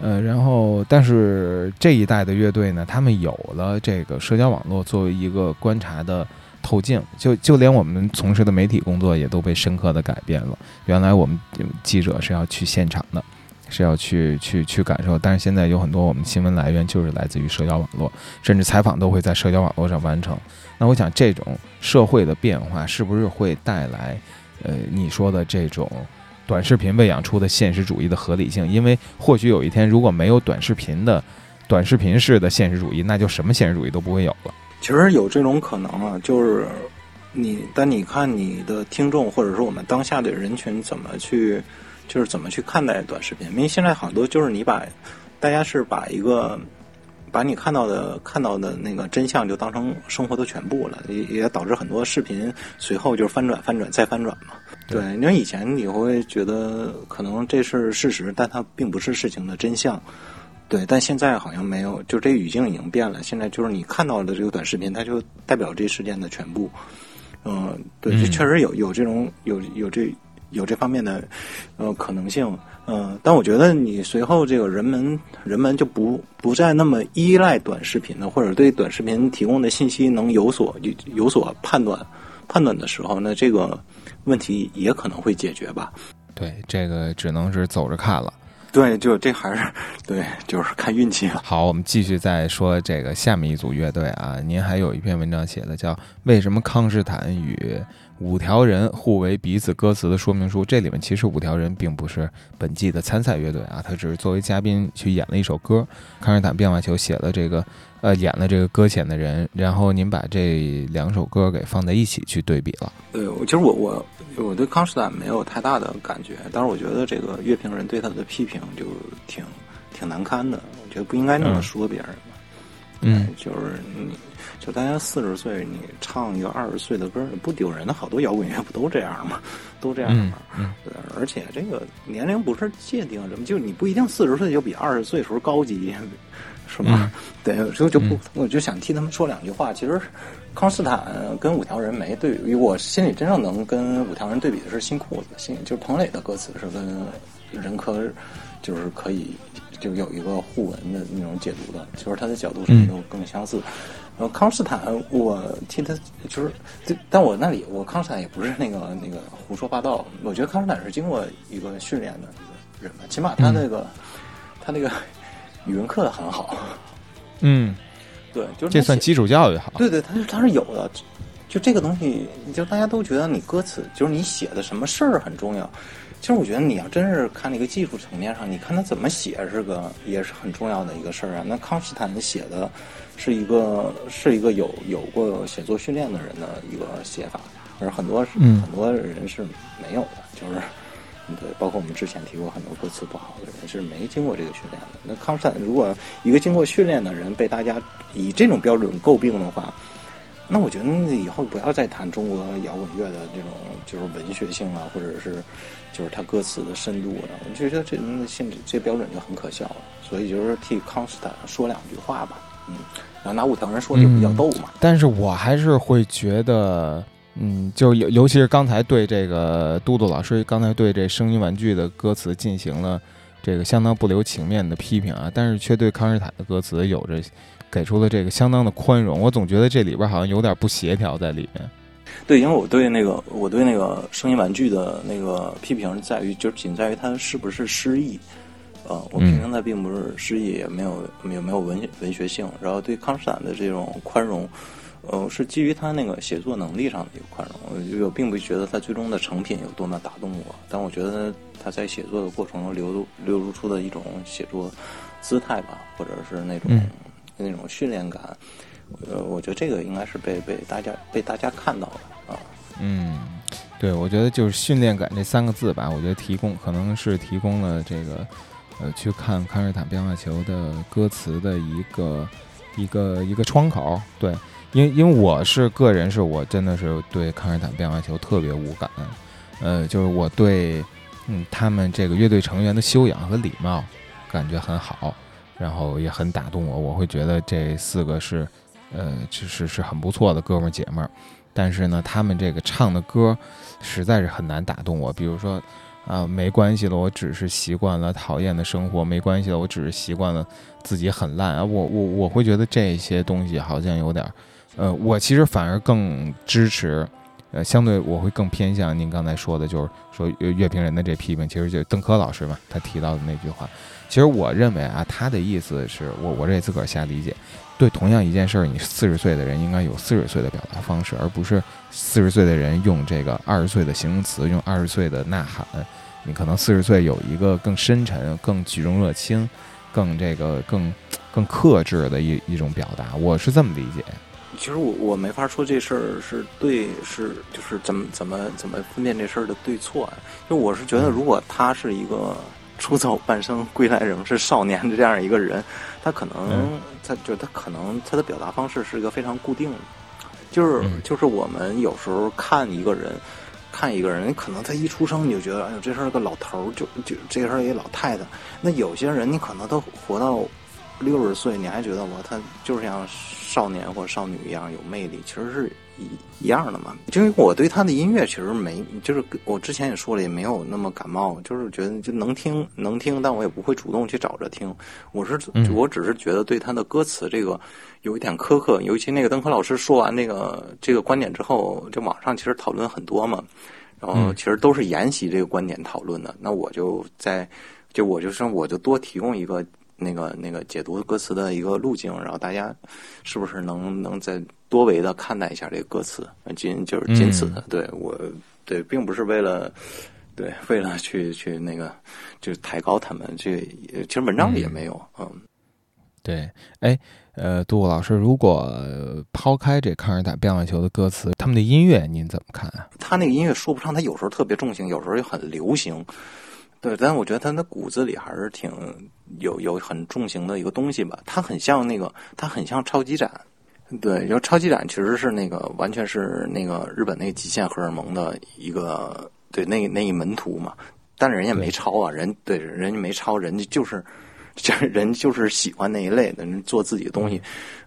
呃，然后但是这一代的乐队呢，他们有了这个社交网络作为一个观察的透镜，就就连我们从事的媒体工作也都被深刻的改变了。原来我们记者是要去现场的。是要去去去感受，但是现在有很多我们新闻来源就是来自于社交网络，甚至采访都会在社交网络上完成。那我想，这种社会的变化是不是会带来，呃，你说的这种短视频喂养出的现实主义的合理性？因为或许有一天，如果没有短视频的短视频式的现实主义，那就什么现实主义都不会有了。其实有这种可能啊，就是你，但你看你的听众，或者说我们当下的人群怎么去。就是怎么去看待短视频？因为现在好多就是你把大家是把一个把你看到的看到的那个真相就当成生活的全部了，也也导致很多视频随后就是翻转、翻转再翻转嘛。对，因为以前你会觉得可能这是事实，但它并不是事情的真相。对，但现在好像没有，就这语境已经变了。现在就是你看到的这个短视频，它就代表这事件的全部。嗯，对，确实有有这种有有这。有这方面的呃可能性，嗯，但我觉得你随后这个人们人们就不不再那么依赖短视频了，或者对短视频提供的信息能有所有有所判断判断的时候，那这个问题也可能会解决吧？对，这个只能是走着看了。对，就这还是 对，就是看运气了。好，我们继续再说这个下面一组乐队啊，您还有一篇文章写的叫《为什么康斯坦与》。五条人互为彼此歌词的说明书，这里面其实五条人并不是本季的参赛乐队啊，他只是作为嘉宾去演了一首歌。康斯坦变化球写了这个，呃，演了这个搁浅的人，然后您把这两首歌给放在一起去对比了。对，其实我我我对康斯坦没有太大的感觉，但是我觉得这个乐评人对他的批评就挺挺难堪的，我觉得不应该那么说别人嗯，就是你。就大家四十岁，你唱一个二十岁的歌，不丢人的。好多摇滚乐不都这样吗？都这样吗？对，而且这个年龄不是界定什么，就你不一定四十岁就比二十岁时候高级，是吗？对，所以就不，我就想替他们说两句话。其实，康斯坦跟五条人没对比，我心里真正能跟五条人对比的是新裤子，新就是彭磊的歌词是跟任科就是可以就有一个互文的那种解读的，就是他的角度什么都更相似。然后康斯坦，我替他就是，但我那里我康斯坦也不是那个那个胡说八道。我觉得康斯坦是经过一个训练的一个人吧，起码他那个他那个语文课很好。嗯，对，就是这算基础教育好。对对，他是他是有的。就这个东西，就大家都觉得你歌词就是你写的什么事儿很重要。其实我觉得你要真是看那个技术层面上，你看他怎么写是个也是很重要的一个事儿啊。那康斯坦写的是一个是一个有有过写作训练的人的一个写法，而很多嗯很多人是没有的，就是对，包括我们之前提过很多歌词不好的人是没经过这个训练的。那康斯坦如果一个经过训练的人被大家以这种标准诟病的话，那我觉得以后不要再谈中国摇滚乐的这种就是文学性啊，或者是就是他歌词的深度啊，我就觉得这现这标准就很可笑了。所以就是替康斯坦说两句话吧，嗯，然后拿五条人说就比较逗嘛。但是我还是会觉得，嗯，就是尤尤其是刚才对这个嘟嘟老师刚才对这声音玩具的歌词进行了这个相当不留情面的批评啊，但是却对康斯坦的歌词有着给出了这个相当的宽容。我总觉得这里边好像有点不协调在里面。对，因为我对那个我对那个声音玩具的那个批评在于，就仅在于它是不是诗意。呃，我批评它并不是诗意，也没有没有没有文文学性。然后对康斯坦的这种宽容，呃，是基于他那个写作能力上的一个宽容。我并不觉得他最终的成品有多么打动我，但我觉得他在写作的过程中流露流露出的一种写作姿态吧，或者是那种、嗯那种训练感。呃，我觉得这个应该是被被大家被大家看到的啊。嗯，对，我觉得就是训练感这三个字吧，我觉得提供可能是提供了这个呃去看康斯坦变化球的歌词的一个一个一个窗口。对，因为因为我是个人是我真的是对康斯坦变化球特别无感，呃，就是我对嗯他们这个乐队成员的修养和礼貌感觉很好，然后也很打动我，我会觉得这四个是呃是是很不错的哥们儿姐们儿。但是呢，他们这个唱的歌实在是很难打动我。比如说，啊，没关系了，我只是习惯了讨厌的生活，没关系了，我只是习惯了自己很烂啊。我我我会觉得这些东西好像有点儿，呃，我其实反而更支持，呃，相对我会更偏向您刚才说的，就是说乐评人的这批评，其实就是邓科老师嘛，他提到的那句话。其实我认为啊，他的意思是我我这自个儿瞎理解。对同样一件事儿，你四十岁的人应该有四十岁的表达方式，而不是四十岁的人用这个二十岁的形容词，用二十岁的呐喊。你可能四十岁有一个更深沉、更举重若轻、更这个更更克制的一一种表达。我是这么理解。其实我我没法说这事儿是对是就是怎么怎么怎么分辨这事儿的对错啊？就我是觉得，如果他是一个 出走半生归来仍是少年的这样一个人，他可能、嗯他就他可能他的表达方式是一个非常固定的，就是、嗯就是我们有时候看一个人。看一个人，可能他一出生你就觉得，哎呦，这是个老头儿，就就这个是一个老太太。那有些人，你可能都活到六十岁，你还觉得我他就是像少年或少女一样有魅力，其实是一一样的嘛。因为我对他的音乐其实没，就是我之前也说了，也没有那么感冒，就是觉得就能听能听，但我也不会主动去找着听。我是嗯我只是觉得对他的歌词这个有一点苛刻，尤其那个邓科老师说完那个这个观点之后，就网上其实讨论很多嘛。然后嗯其实都是沿袭这个观点讨论的，那我就在，就我就说我就多提供一个那个那个解读歌词的一个路径，然后大家是不是能能再多维的看待一下这个歌词？仅就是仅此的，对我对，并不是为了对为了去去那个就是抬高他们，这其实文章里也没有，嗯。对，哎，呃，杜老师，如果呃抛开这康尔打变化球的歌词，他们的音乐您怎么看啊？他那个音乐说不上，他有时候特别重型，有时候又很流行。对，但我觉得他的骨子里还是挺有有很重型的一个东西吧。他很像那个，他很像超级展。对，就超级展其实是那个完全是那个日本那个极限荷尔蒙的一个对那那一门徒嘛。但是人家没抄啊，人对人家没抄，人家就是。这 人就是喜欢那一类的，人做自己的东西，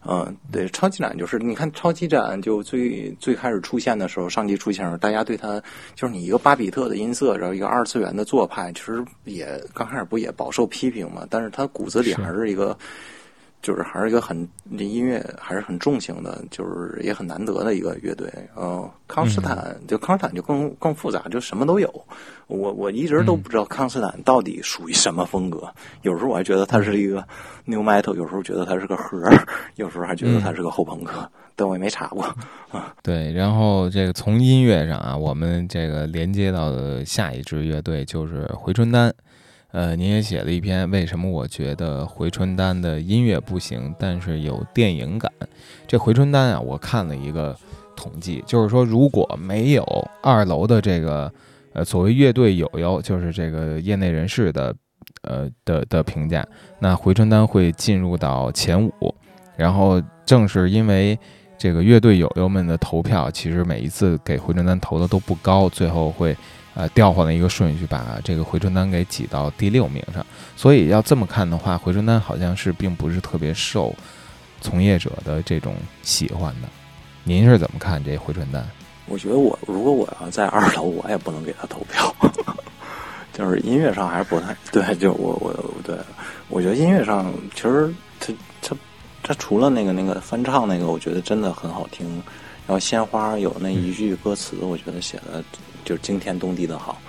嗯，对，超级展就是你看超级展就最最开始出现的时候，上级出现的时候，大家对他就是你一个巴比特的音色，然后一个二次元的做派，其实也刚开始不也饱受批评嘛，但是他骨子里还是一个就是还是一个很这音乐还是很重型的，就是也很难得的一个乐队。呃，康斯坦就康斯坦就更更复杂，就什么都有。我我一直都不知道康斯坦到底属于什么风格。有时候我还觉得他是一个 new metal，有时候觉得他是个核，有时候还觉得他是个后朋克，但我也没查过 啊。对，然后这个从音乐上啊，我们这个连接到的下一支乐队就是回春丹。呃，您也写了一篇，为什么我觉得回春丹的音乐不行，但是有电影感？这回春丹啊，我看了一个统计，就是说如果没有二楼的这个呃所谓乐队友友，就是这个业内人士的呃的的评价，那回春丹会进入到前五。然后正是因为这个乐队友友们的投票，其实每一次给回春丹投的都不高，最后会。呃，调换了一个顺序，把这个回春丹给挤到第六名上。所以要这么看的话，回春丹好像是并不是特别受从业者的这种喜欢的。您是怎么看这回春丹？我觉得我如果我要在二楼，我也不能给他投票。就是音乐上还是不太对。就我我对，我觉得音乐上其实他他他除了那个那个翻唱那个，我觉得真的很好听。然后鲜花有那一句歌词，我觉得写的。就是惊天动地的好，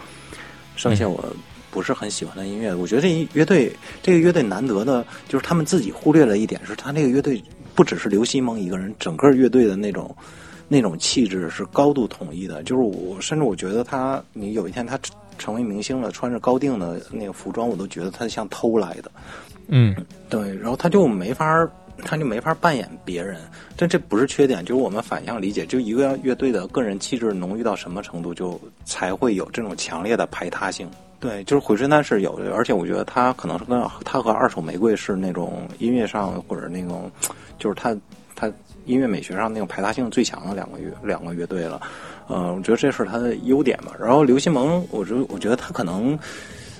剩下我不是很喜欢的音乐。我觉得这一乐队，这个乐队难得的就是他们自己忽略了一点，是他那个乐队不只是刘西蒙一个人，整个乐队的那种那种气质是高度统一的。就是我甚至我觉得他，你有一天他成为明星了，穿着高定的那个服装，我都觉得他像偷来的。嗯，对，然后他就没法。他就没法扮演别人，但这不是缺点，就是我们反向理解，就一个乐队的个人气质浓郁到什么程度，就才会有这种强烈的排他性。对，就是回春丹是有的，而且我觉得他可能是跟他和二手玫瑰是那种音乐上或者那种，就是他他音乐美学上那种排他性最强的两个乐两个乐队了。嗯，我觉得这是他的优点吧。然后刘西蒙，我觉我觉得他可能。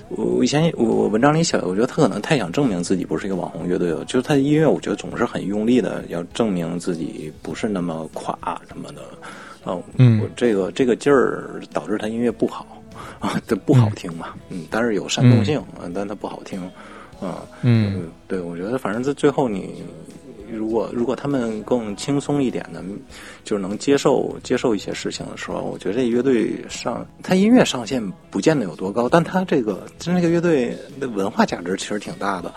我以前我我文章里写的，我觉得他可能太想证明自己不是一个网红乐队了。就是他的音乐，我觉得总是很用力的要证明自己不是那么垮什么的。嗯，我这个这个劲儿导致他音乐不好啊，这不好听嘛。嗯，但是有煽动性，但他不好听。啊，嗯，对，我觉得反正在最后你。如果如果他们更轻松一点的，就是能接受接受一些事情的时候，我觉得这乐队上他音乐上限不见得有多高，但他这个就那个乐队的文化价值其实挺大的，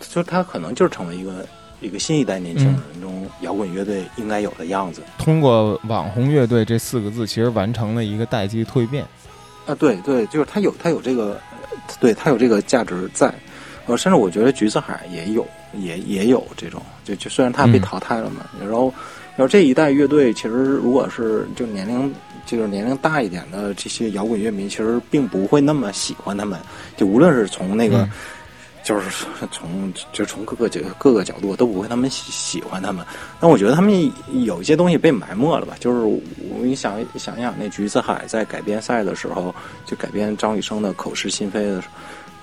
就是他可能就是成为一个一个新一代年轻人中摇滚乐队应该有的样子。通过网红乐队这四个字，其实完成了一个代际蜕变。啊，对对，就是他有他有这个，对他有这个价值在。呃，甚至我觉得橘子海也有。也也有这种，就就虽然他被淘汰了嘛，然后，然后这一代乐队其实如果是就年龄就是年龄大一点的这些摇滚乐迷，其实并不会那么喜欢他们。就无论是从那个，就是 从就从各个角各个角度都不会他们喜喜欢他们。但我觉得他们有一些东西被埋没了吧？就是我你想想想，那橘子海在改编赛的时候，就改编张雨生的《口是心非》的时候，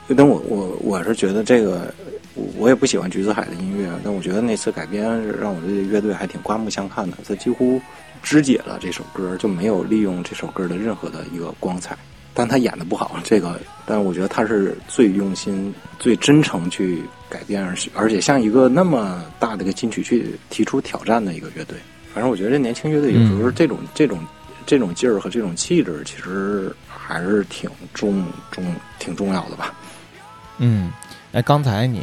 就等我我我是觉得这个。我我也不喜欢橘子海的音乐，但我觉得那次改编让我对乐队还挺刮目相看的。他几乎肢解了这首歌，就没有利用这首歌的任何的一个光彩。但他演的不好，这个，但是我觉得他是最用心、最真诚去改编，而且而且像一个那么大的一个金曲去提出挑战的一个乐队。反正我觉得这年轻乐队有时候这种这种这种劲儿和这种气质，其实还是挺重重挺重要的吧。嗯。哎，刚才你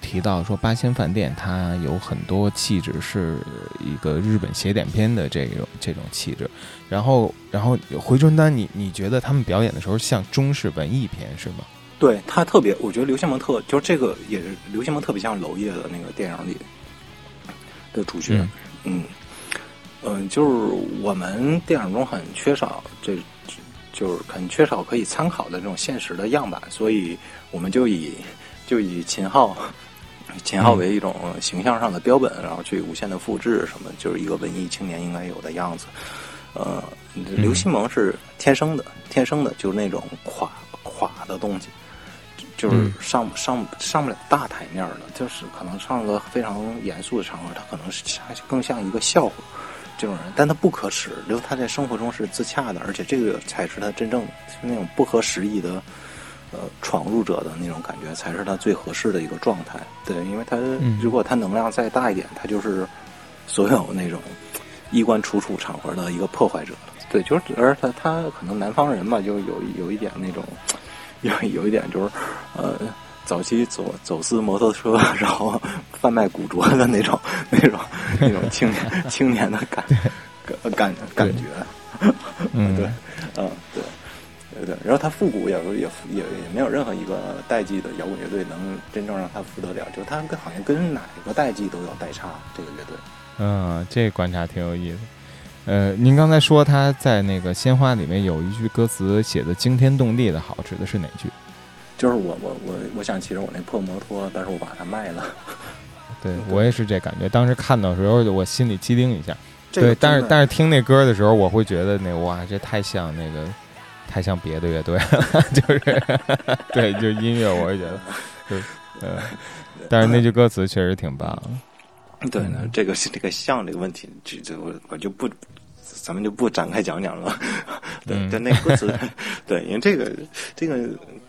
提到说八仙饭店，它有很多气质是一个日本写点片的这种这种气质，然后然后回春丹，你你觉得他们表演的时候像中式文艺片是吗？对他特别，我觉得刘宪蒙特就是这个也是刘宪蒙特别像娄烨的那个电影里的主角，嗯嗯，就是我们电影中很缺少这，就是很缺少可以参考的这种现实的样板，所以我们就以。就以秦昊，秦昊为一种形象上的标本，然后去无限的复制什么，就是一个文艺青年应该有的样子。呃，刘西蒙是天生的，天生的就是那种垮垮的东西，就是上上上不了大台面的，就是可能上个非常严肃的场合，他可能是更像一个笑话这种人，但他不可耻，就他在生活中是自洽的，而且这个才是他真正那种不合时宜的。呃闯入者的那种感觉，才是他最合适的一个状态。对，因为他嗯如果他能量再大一点，他就是所有那种衣冠楚楚场合的一个破坏者。对，就是而他他可能南方人嘛，就有有一点那种有有一点就是呃。早期走走私摩托车，然后贩卖古着的那种、那种、那种青年 青年的感感感感觉，嗯，对，嗯，对，对对。然后他复古也也也也没有任何一个代际的摇滚乐队能真正让他复得了，就他跟好像跟哪个代际都有代差。这个乐队，嗯，这观察挺有意思。呃，您刚才说他在那个《鲜花》里面有一句歌词写的惊天动地的好，指的是哪句？就是我我我我想骑着我那破摩托，但是我把它卖了。对我也是这感觉，当时看到的时候我心里机灵一下。这个对，但是但是听那歌的时候，我会觉得那哇，这太像那个，太像别的乐队了，就是 对，就音乐，我也觉得，就呃，但是那句歌词确实挺棒。对呢嗯，这个这个像这个问题，这这我我就不，咱们就不展开讲讲了。对，嗯但那歌词，对，因为这个这个，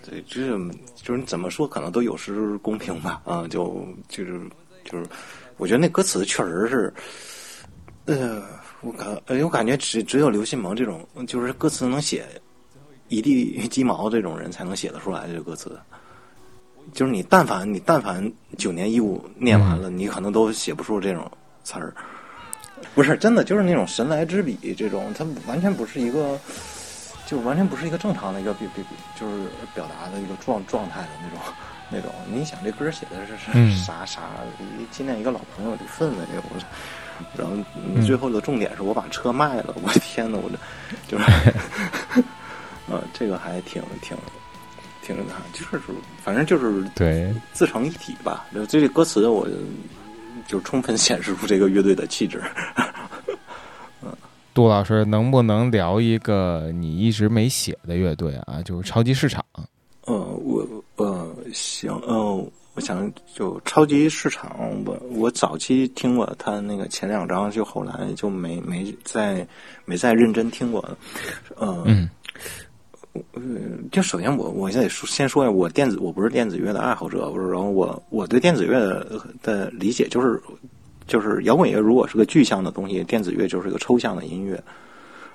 对，就是就是你怎么说，可能都有失公平吧。啊，就就是就是，我觉得那歌词确实是，呃，我感呃我感觉只只有刘信萌这种，就是歌词能写一地鸡毛这种人才能写得出来这个歌词。就是你但凡你但凡九年义务念完了，你可能都写不出这种词儿。不是真的，就是那种神来之笔，这种它完全不是一个，就完全不是一个正常的一个比比比，就是表达的一个状状态的那种那种。你想这歌写的是啥啥？一纪念一个老朋友的氛围，我。然后嗯最后的重点是我把车卖了，我的天呐，我这就是，呃，这个还挺挺挺那，就是反正就是对，自成一体吧。就这个歌词，我就充分显示出这个乐队的气质。杜老师能不能聊一个你一直没写的乐队啊？就是超级市场。呃，我呃行，呃，我想就超级市场，我我早期听过他那个前两张，就后来就没没再没再认真听过。呃，嗯呃，就首先我我得说先说呀，我电子我不是电子乐的爱好者，不是，然后我我对电子乐的的理解就是就是摇滚乐如果是个具象的东西，电子乐就是个抽象的音乐，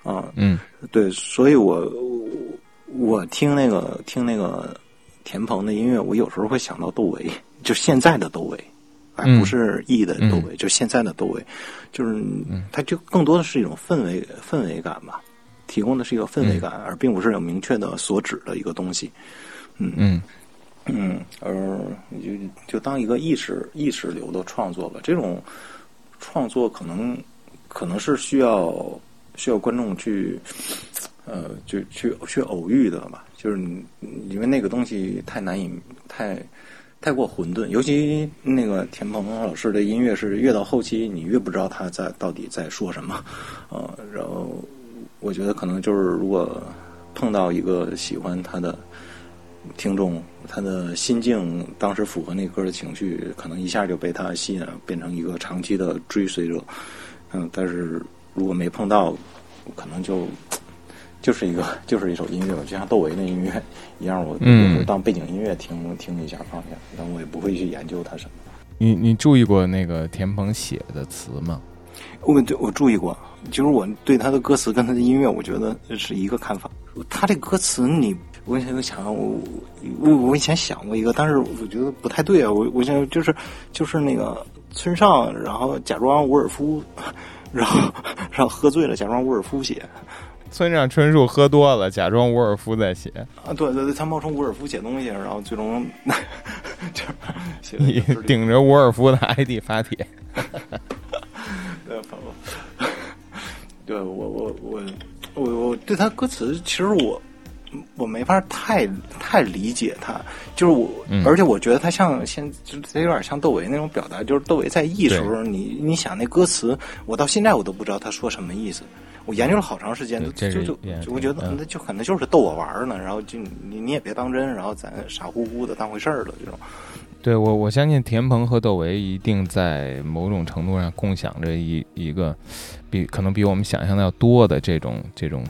啊、嗯对，所以我我我听那个听那个田鹏的音乐，我有时候会想到窦唯，就现在的窦唯，而嗯不是 E 的窦唯，就现在的窦唯，就是他就更多的是一种氛围氛围感吧，提供的是一个氛围感，而并不是有明确的所指的一个东西。嗯嗯嗯，而就就当一个意识意识流的创作吧。这种创作可能可能是需要需要观众去呃就去去偶遇的吧。就是你因为那个东西太难以太太过混沌，尤其那个田鹏老师的音乐是越到后期，你越不知道他在到底在说什么。呃，然后我觉得可能就是如果碰到一个喜欢他的。听众他的心境当时符合那歌的情绪，可能一下就被他吸引，变成一个长期的追随者。嗯，但是如果没碰到，可能就就是一个就是一首音乐，就像窦唯的音乐一样，我嗯有时候当背景音乐听听一下放下，但我也不会去研究它什么。你你注意过那个田鹏写的词吗？我对我注意过，就是我对他的歌词跟他的音乐，我觉得是一个看法。他这歌词你。我以前想，我我我以前想过一个，但是我觉得不太对啊。我我想就是就是那个村上，然后假装伍尔夫，然后然后喝醉了，假装伍尔夫写。村上春树喝多了，假装伍尔夫在写。啊，对对对，他冒充伍尔夫写东西，然后最终就是你顶着伍尔夫的 ID 发帖。对，对我我我我我对他歌词，其实我。我没法太太理解他，就是我，嗯、而且我觉得他像现，就他有点像窦唯那种表达，就是窦唯在艺时候，你你想那歌词，我到现在我都不知道他说什么意思，我研究了好长时间，就就就我觉得那就可能就是逗我玩呢，然后就你你也别当真，然后咱傻乎乎的当回事儿了这种。对我我相信田鹏和窦唯一定在某种程度上共享着一一个比可能比我们想象的要多的这种这种。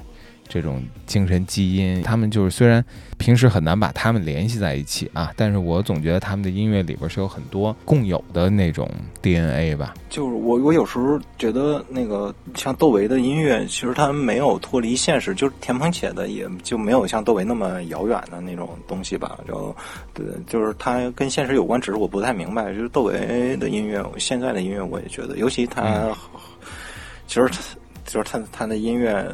这种精神基因。他们就是虽然平时很难把他们联系在一起啊，但是我总觉得他们的音乐里边是有很多共有的那种 DNA 吧。就是我我有时候觉得那个像窦唯的音乐，其实他没有脱离现实，就是田鹏写的也就没有像窦唯那么遥远的那种东西吧。就对，就是他跟现实有关，只是我不太明白。就是窦唯的音乐，现在的音乐我也觉得，尤其他，其实他就是他他的音乐。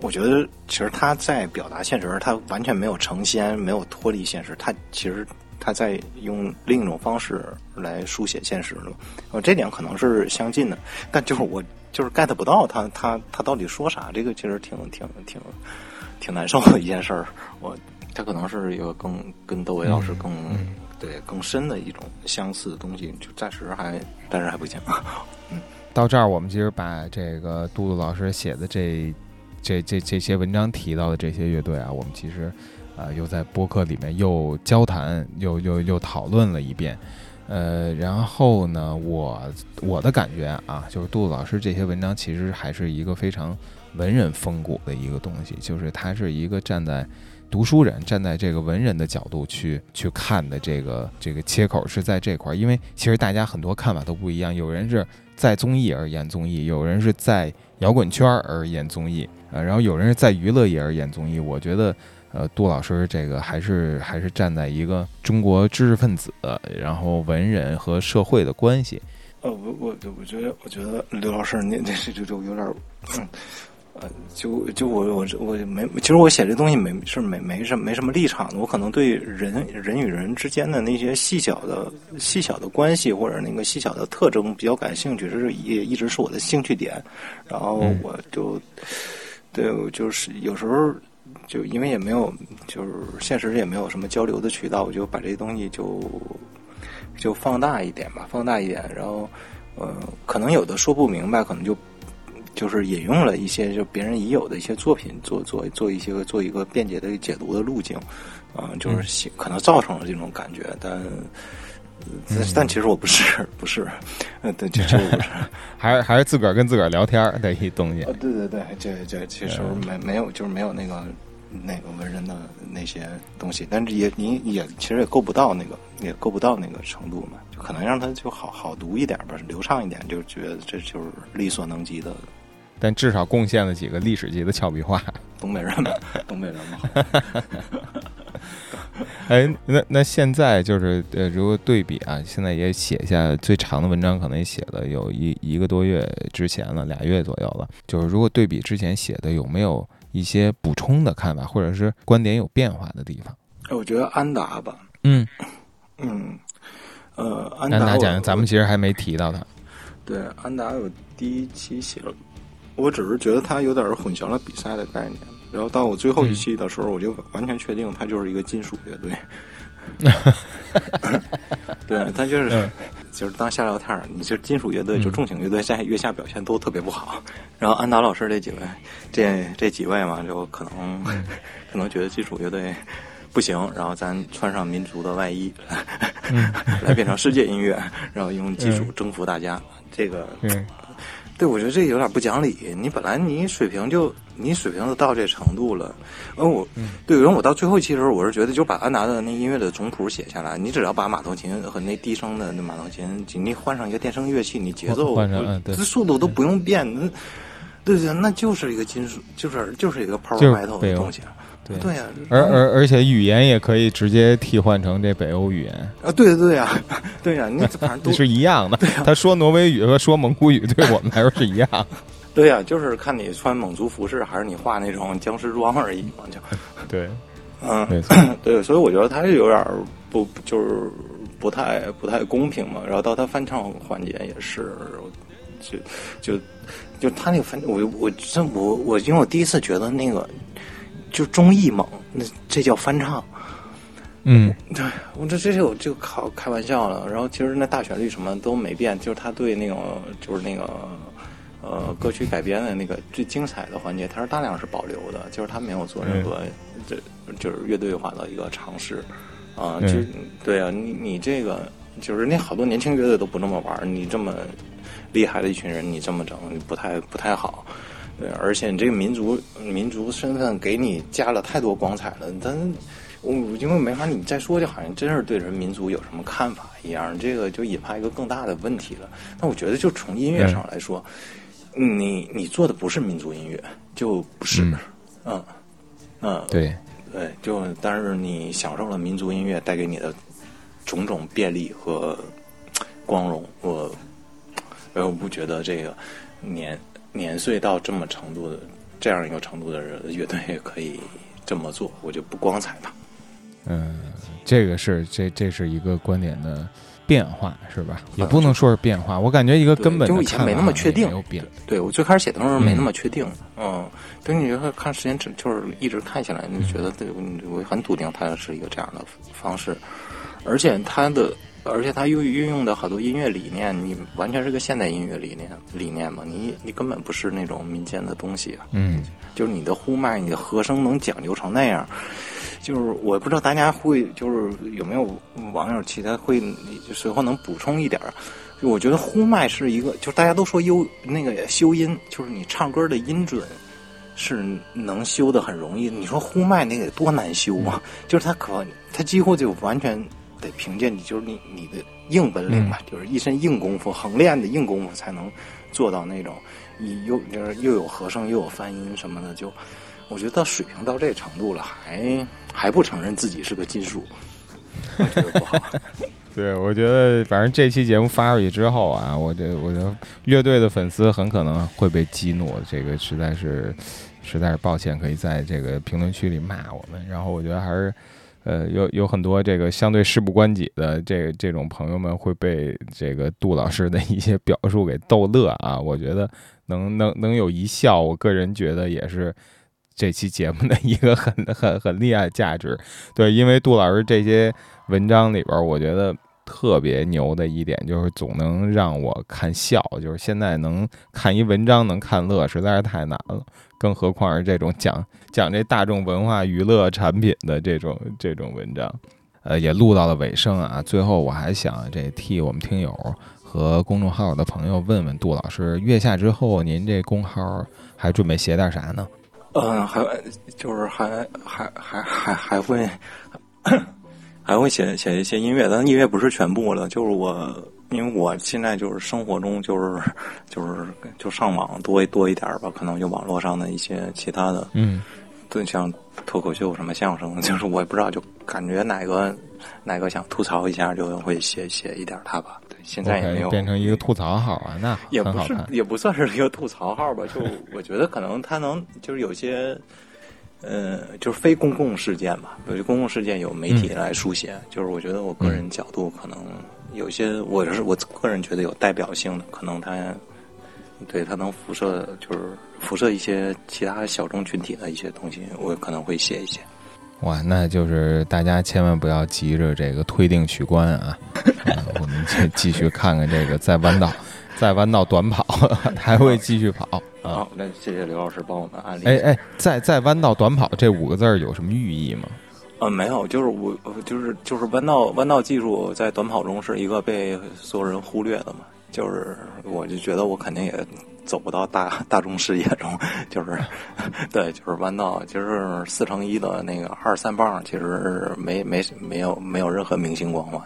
我觉得其实他在表达现实，他完全没有成仙，没有脱离现实。他其实他在用另一种方式来书写现实了。呃，这点可能是相近的，但就是我就是 get 不到他他他到底说啥。这个其实挺挺挺挺难受的一件事儿。我他可能是一个更跟窦唯老师更对更深的一种相似的东西，就暂时还暂时还不行。嗯，到这儿我们其实把这个杜杜老师写的这。这这这些文章提到的这些乐队啊，我们其实，呃，又在播客里面又交谈，又又又讨论了一遍，呃，然后呢，我我的感觉啊，就是杜杜老师这些文章其实还是一个非常文人风骨的一个东西，就是他是一个站在读书人、站在这个文人的角度去去看的这个这个切口是在这块儿，因为其实大家很多看法都不一样，有人是在综艺而言综艺，有人是在摇滚圈而言综艺。呃，然后有人是在娱乐业而演综艺，我觉得，呃，杜老师这个还是还是站在一个中国知识分子，然后文人和社会的关系。呃，我我我觉得，我觉得刘老师，你这这就就有点，嗯，呃，就就我我我没，其实我写这东西没是没没什没什么立场的，我可能对人人与人之间的那些细小的细小的关系或者那个细小的特征比较感兴趣，这是也一直是我的兴趣点，然后我就。对，就是有时候就因为也没有，就是现实也没有什么交流的渠道，我就把这些东西就就放大一点吧，放大一点，然后呃，可能有的说不明白，可能就就是引用了一些就别人已有的一些作品，做做做一些做一个便捷的解读的路径，啊，就是可能造成了这种感觉，但。但其实我不是，不是，呃，对，这这不是，还是还是自个儿跟自个儿聊天的一东西。对对对，这这其实没没有，就是没有那个那个文人的那些东西，但是也你也其实也够不到那个，也够不到那个程度嘛，就可能让他就好好读一点吧，流畅一点，就觉得这就是力所能及的。但至少贡献了几个历史级的俏皮话。东北人嘛，东北人嘛。哎，那那现在就是呃，如果对比啊，现在也写下最长的文章，可能也写了有一一个多月之前了，俩月左右了。就是如果对比之前写的，有没有一些补充的看法，或者是观点有变化的地方？我觉得安达吧，嗯嗯，呃，安达讲，咱们其实还没提到他。对，安达有第一期写了，我只是觉得他有点混淆了比赛的概念。然后到我最后一期的时候，我就完全确定他就是一个金属乐队。对他就是就是当瞎聊天儿，你就金属乐队，就重型乐队在月下表现都特别不好。然后安达老师这几位，这这几位嘛，就可能 可能觉得金属乐队不行，然后咱穿上民族的外衣，来变成世界音乐，然后用技术征服大家。这个。对，我觉得这有点不讲理。你本来你水平就你水平都到这程度了，而我，对，然后我到最后期的时候，我是觉得就把安达的那音乐的总谱写下来，你只要把马头琴和那低声的那马头琴，你换上一个电声乐器，你节奏、这速度都不用变，对对，那就是一个金属，就是就是一个 power metal 的东西。对呀，而而而且语言也可以直接替换成这北欧语言啊！对对对呀，对呀，你反正都 是一样的。他说挪威语和说蒙古语对我们来说是一样。对呀，就是看你穿蒙族服饰还是你画那种僵尸妆而已嘛，就对，嗯，对，所以我觉得他是有点不就是不太不太公平嘛。然后到他翻唱环节也是，就就就他那个翻，我我真我我因为我第一次觉得那个。就中意猛，那这叫翻唱。嗯，对我这这就就考开玩笑了。然后其实那大旋律什么都没变，就是他对那种就是那个呃歌曲改编的那个最精彩的环节，他是大量是保留的，就是他没有做任何这就是乐队化的一个尝试啊。就对啊，你你这个就是那好多年轻乐队都不那么玩，你这么厉害的一群人，你这么整不太不太好。对，而且你这个民族民族身份给你加了太多光彩了，但我因为没法你再说，就好像真是对人民族有什么看法一样，这个就引发一个更大的问题了。那我觉得，就从音乐上来说，你你做的不是民族音乐，就不是，嗯嗯，对对，就但是你享受了民族音乐带给你的种种便利和光荣，我我不觉得这个年。年岁到这么程度的这样一个程度的人，乐队也可以这么做，我就不光彩了。嗯，这个是这这是一个观点的变化，是吧？也不能说是变化，我感觉一个根本就以前没那么确定，没有变。对我最开始写的时候没那么确定，嗯，等你看时间，就是一直看下来，你觉得对我很笃定，它是一个这样的方式，而且它的。而且他又运用的好多音乐理念，你完全是个现代音乐理念理念嘛？你你根本不是那种民间的东西啊。嗯，就是你的呼麦、你的和声能讲究成那样，就是我不知道大家会就是有没有网友其他会随后能补充一点儿。我觉得呼麦是一个，就是大家都说优那个修音，就是你唱歌的音准是能修的很容易。你说呼麦那个多难修啊？就是它可它几乎就完全。得凭借你就是你你的硬本领吧，就是一身硬功夫，横练的硬功夫才能做到那种，你又就是又有和声又有翻音什么的，就我觉得到水平到这程度了，还还不承认自己是个金属，我觉得不好。对，我觉得反正这期节目发出去之后啊，我这我觉得乐队的粉丝很可能会被激怒，这个实在是实在是抱歉，可以在这个评论区里骂我们。然后我觉得还是。呃，有有很多这个相对事不关己的这这种朋友们会被这个杜老师的一些表述给逗乐啊，我觉得能能能有一笑，我个人觉得也是这期节目的一个很很很厉害价值。对，因为杜老师这些文章里边，我觉得特别牛的一点就是总能让我看笑，就是现在能看一文章能看乐，实在是太难了。更何况是这种讲讲这大众文化娱乐产品的这种这种文章，呃，也录到了尾声啊。最后我还想这替我们听友和公众号的朋友问问杜老师，月下之后您这公号还准备写点啥呢？嗯，还就是还还还还还会还会写写一些音乐，但音乐不是全部了，就是我。因为我现在就是生活中就是就是就上网多多一点吧，可能就网络上的一些其他的，嗯，对，像脱口秀什么相声，就是我也不知道，就感觉哪个哪个想吐槽一下，就会写写一点它吧。对，现在也没有变成一个吐槽号啊，那也不是也不算是一个吐槽号吧。就我觉得可能他能就是有些，呃，就是非公共事件吧，有些公共事件有媒体来书写，就是我觉得我个人角度可能。有些我是我个人觉得有代表性的，可能它对它能辐射，就是辐射一些其他小众群体的一些东西，我可能会写一些。哇，那就是大家千万不要急着这个推定取关啊！我们再继续看看这个在弯道，在弯道短跑 还会继续跑好！那谢谢刘老师帮我们安利。哎哎，在在弯道短跑这五个字有什么寓意吗？呃，没有，就是我，就是就是弯道弯道技术在短跑中是一个被所有人忽略的嘛。就是我就觉得我肯定也走不到大 大众视野中。就是对，就是弯道，就是四乘一的那个二三棒，其实没没没有没有任何明星光环。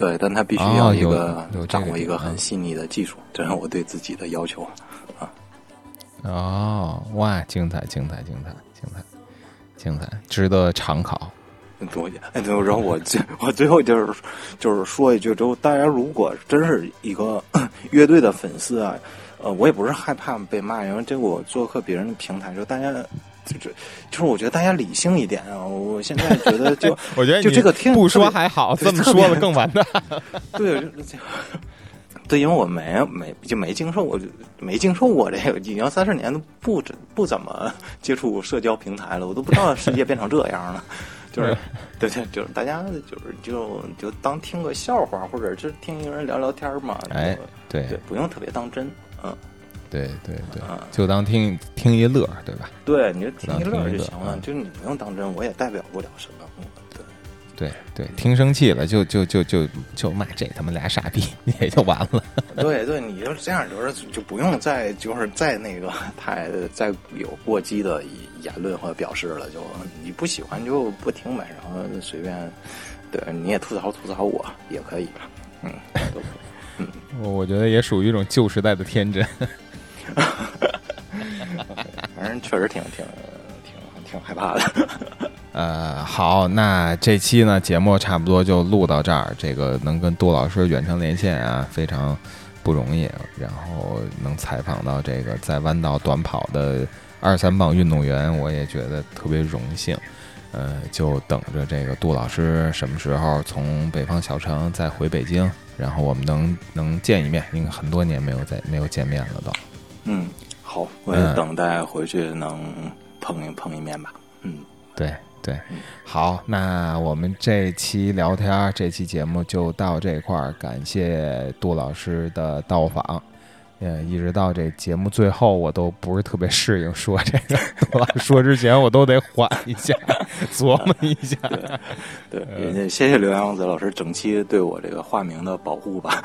对，但他必须要一个掌握一个很细腻的技术，这是我对自己的要求啊。哦，哇，精彩，精彩，精彩，精彩，精彩，值得常考。多一点，哎，然后我最我最后就是就是说一句，就大家如果真是一个 乐队的粉丝啊，呃，我也不是害怕被骂，因为这个我做客别人的平台，就大家就是就是我觉得大家理性一点啊。我现在觉得就 我觉得就这个听不说还好，这么说的更完蛋。对，对，因为我没没就没经受过，没经受过这个，已经三十年都不不怎么接触社交平台了，我都不知道世界变成这样了。就是，对对，就是大家就是就就当听个笑话，或者是听一个人聊聊天嘛。哎，对对，不用特别当真，嗯，对对对，就当听听一乐，对吧？对，你就听一乐就行了，就是你不用当真，我也代表不了什么。对对对，听生气了就就就就就骂这他妈俩傻逼，也就完了。对对，你就这样，就是就不用再就是再那个太再有过激的言论和表示了，就你不喜欢就不听呗，然后随便，对，你也吐槽吐槽我也可以吧，嗯，都可以。嗯，我我觉得也属于一种旧时代的天真。反正确实挺挺挺挺害怕的。呃，好，那这期呢节目差不多就录到这儿。这个能跟杜老师远程连线啊，非常不容易。然后能采访到这个在弯道短跑的二三棒运动员，我也觉得特别荣幸。呃，就等着这个杜老师什么时候从北方小城再回北京，然后我们能能见一面。因为很多年没有再没有见面了都。嗯，好，我也等待回去能碰一碰一面吧。嗯，对。对，好，那我们这期聊天，这期节目就到这块儿，感谢杜老师的到访。嗯，一直到这节目最后，我都不是特别适应说这个，说之前我都得缓一下，琢磨一下。对，也谢谢刘洋子老师整期对我这个化名的保护吧。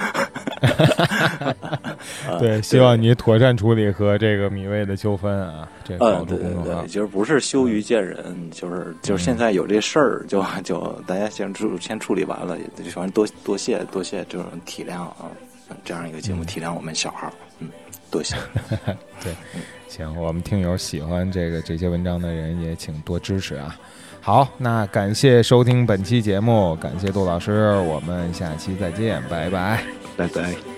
对，希望你妥善处理和这个米未的纠纷啊。这嗯，对对对，就是不是羞于见人，就是就是现在有这事儿，就就大家先处先处理完了，反正多多谢多谢这种体谅啊。这样一个节目体谅我们小号，嗯，多谢。对，行，我们听友喜欢这个这些文章的人也请多支持啊。好，那感谢收听本期节目，感谢杜老师，我们下期再见，拜拜，拜拜。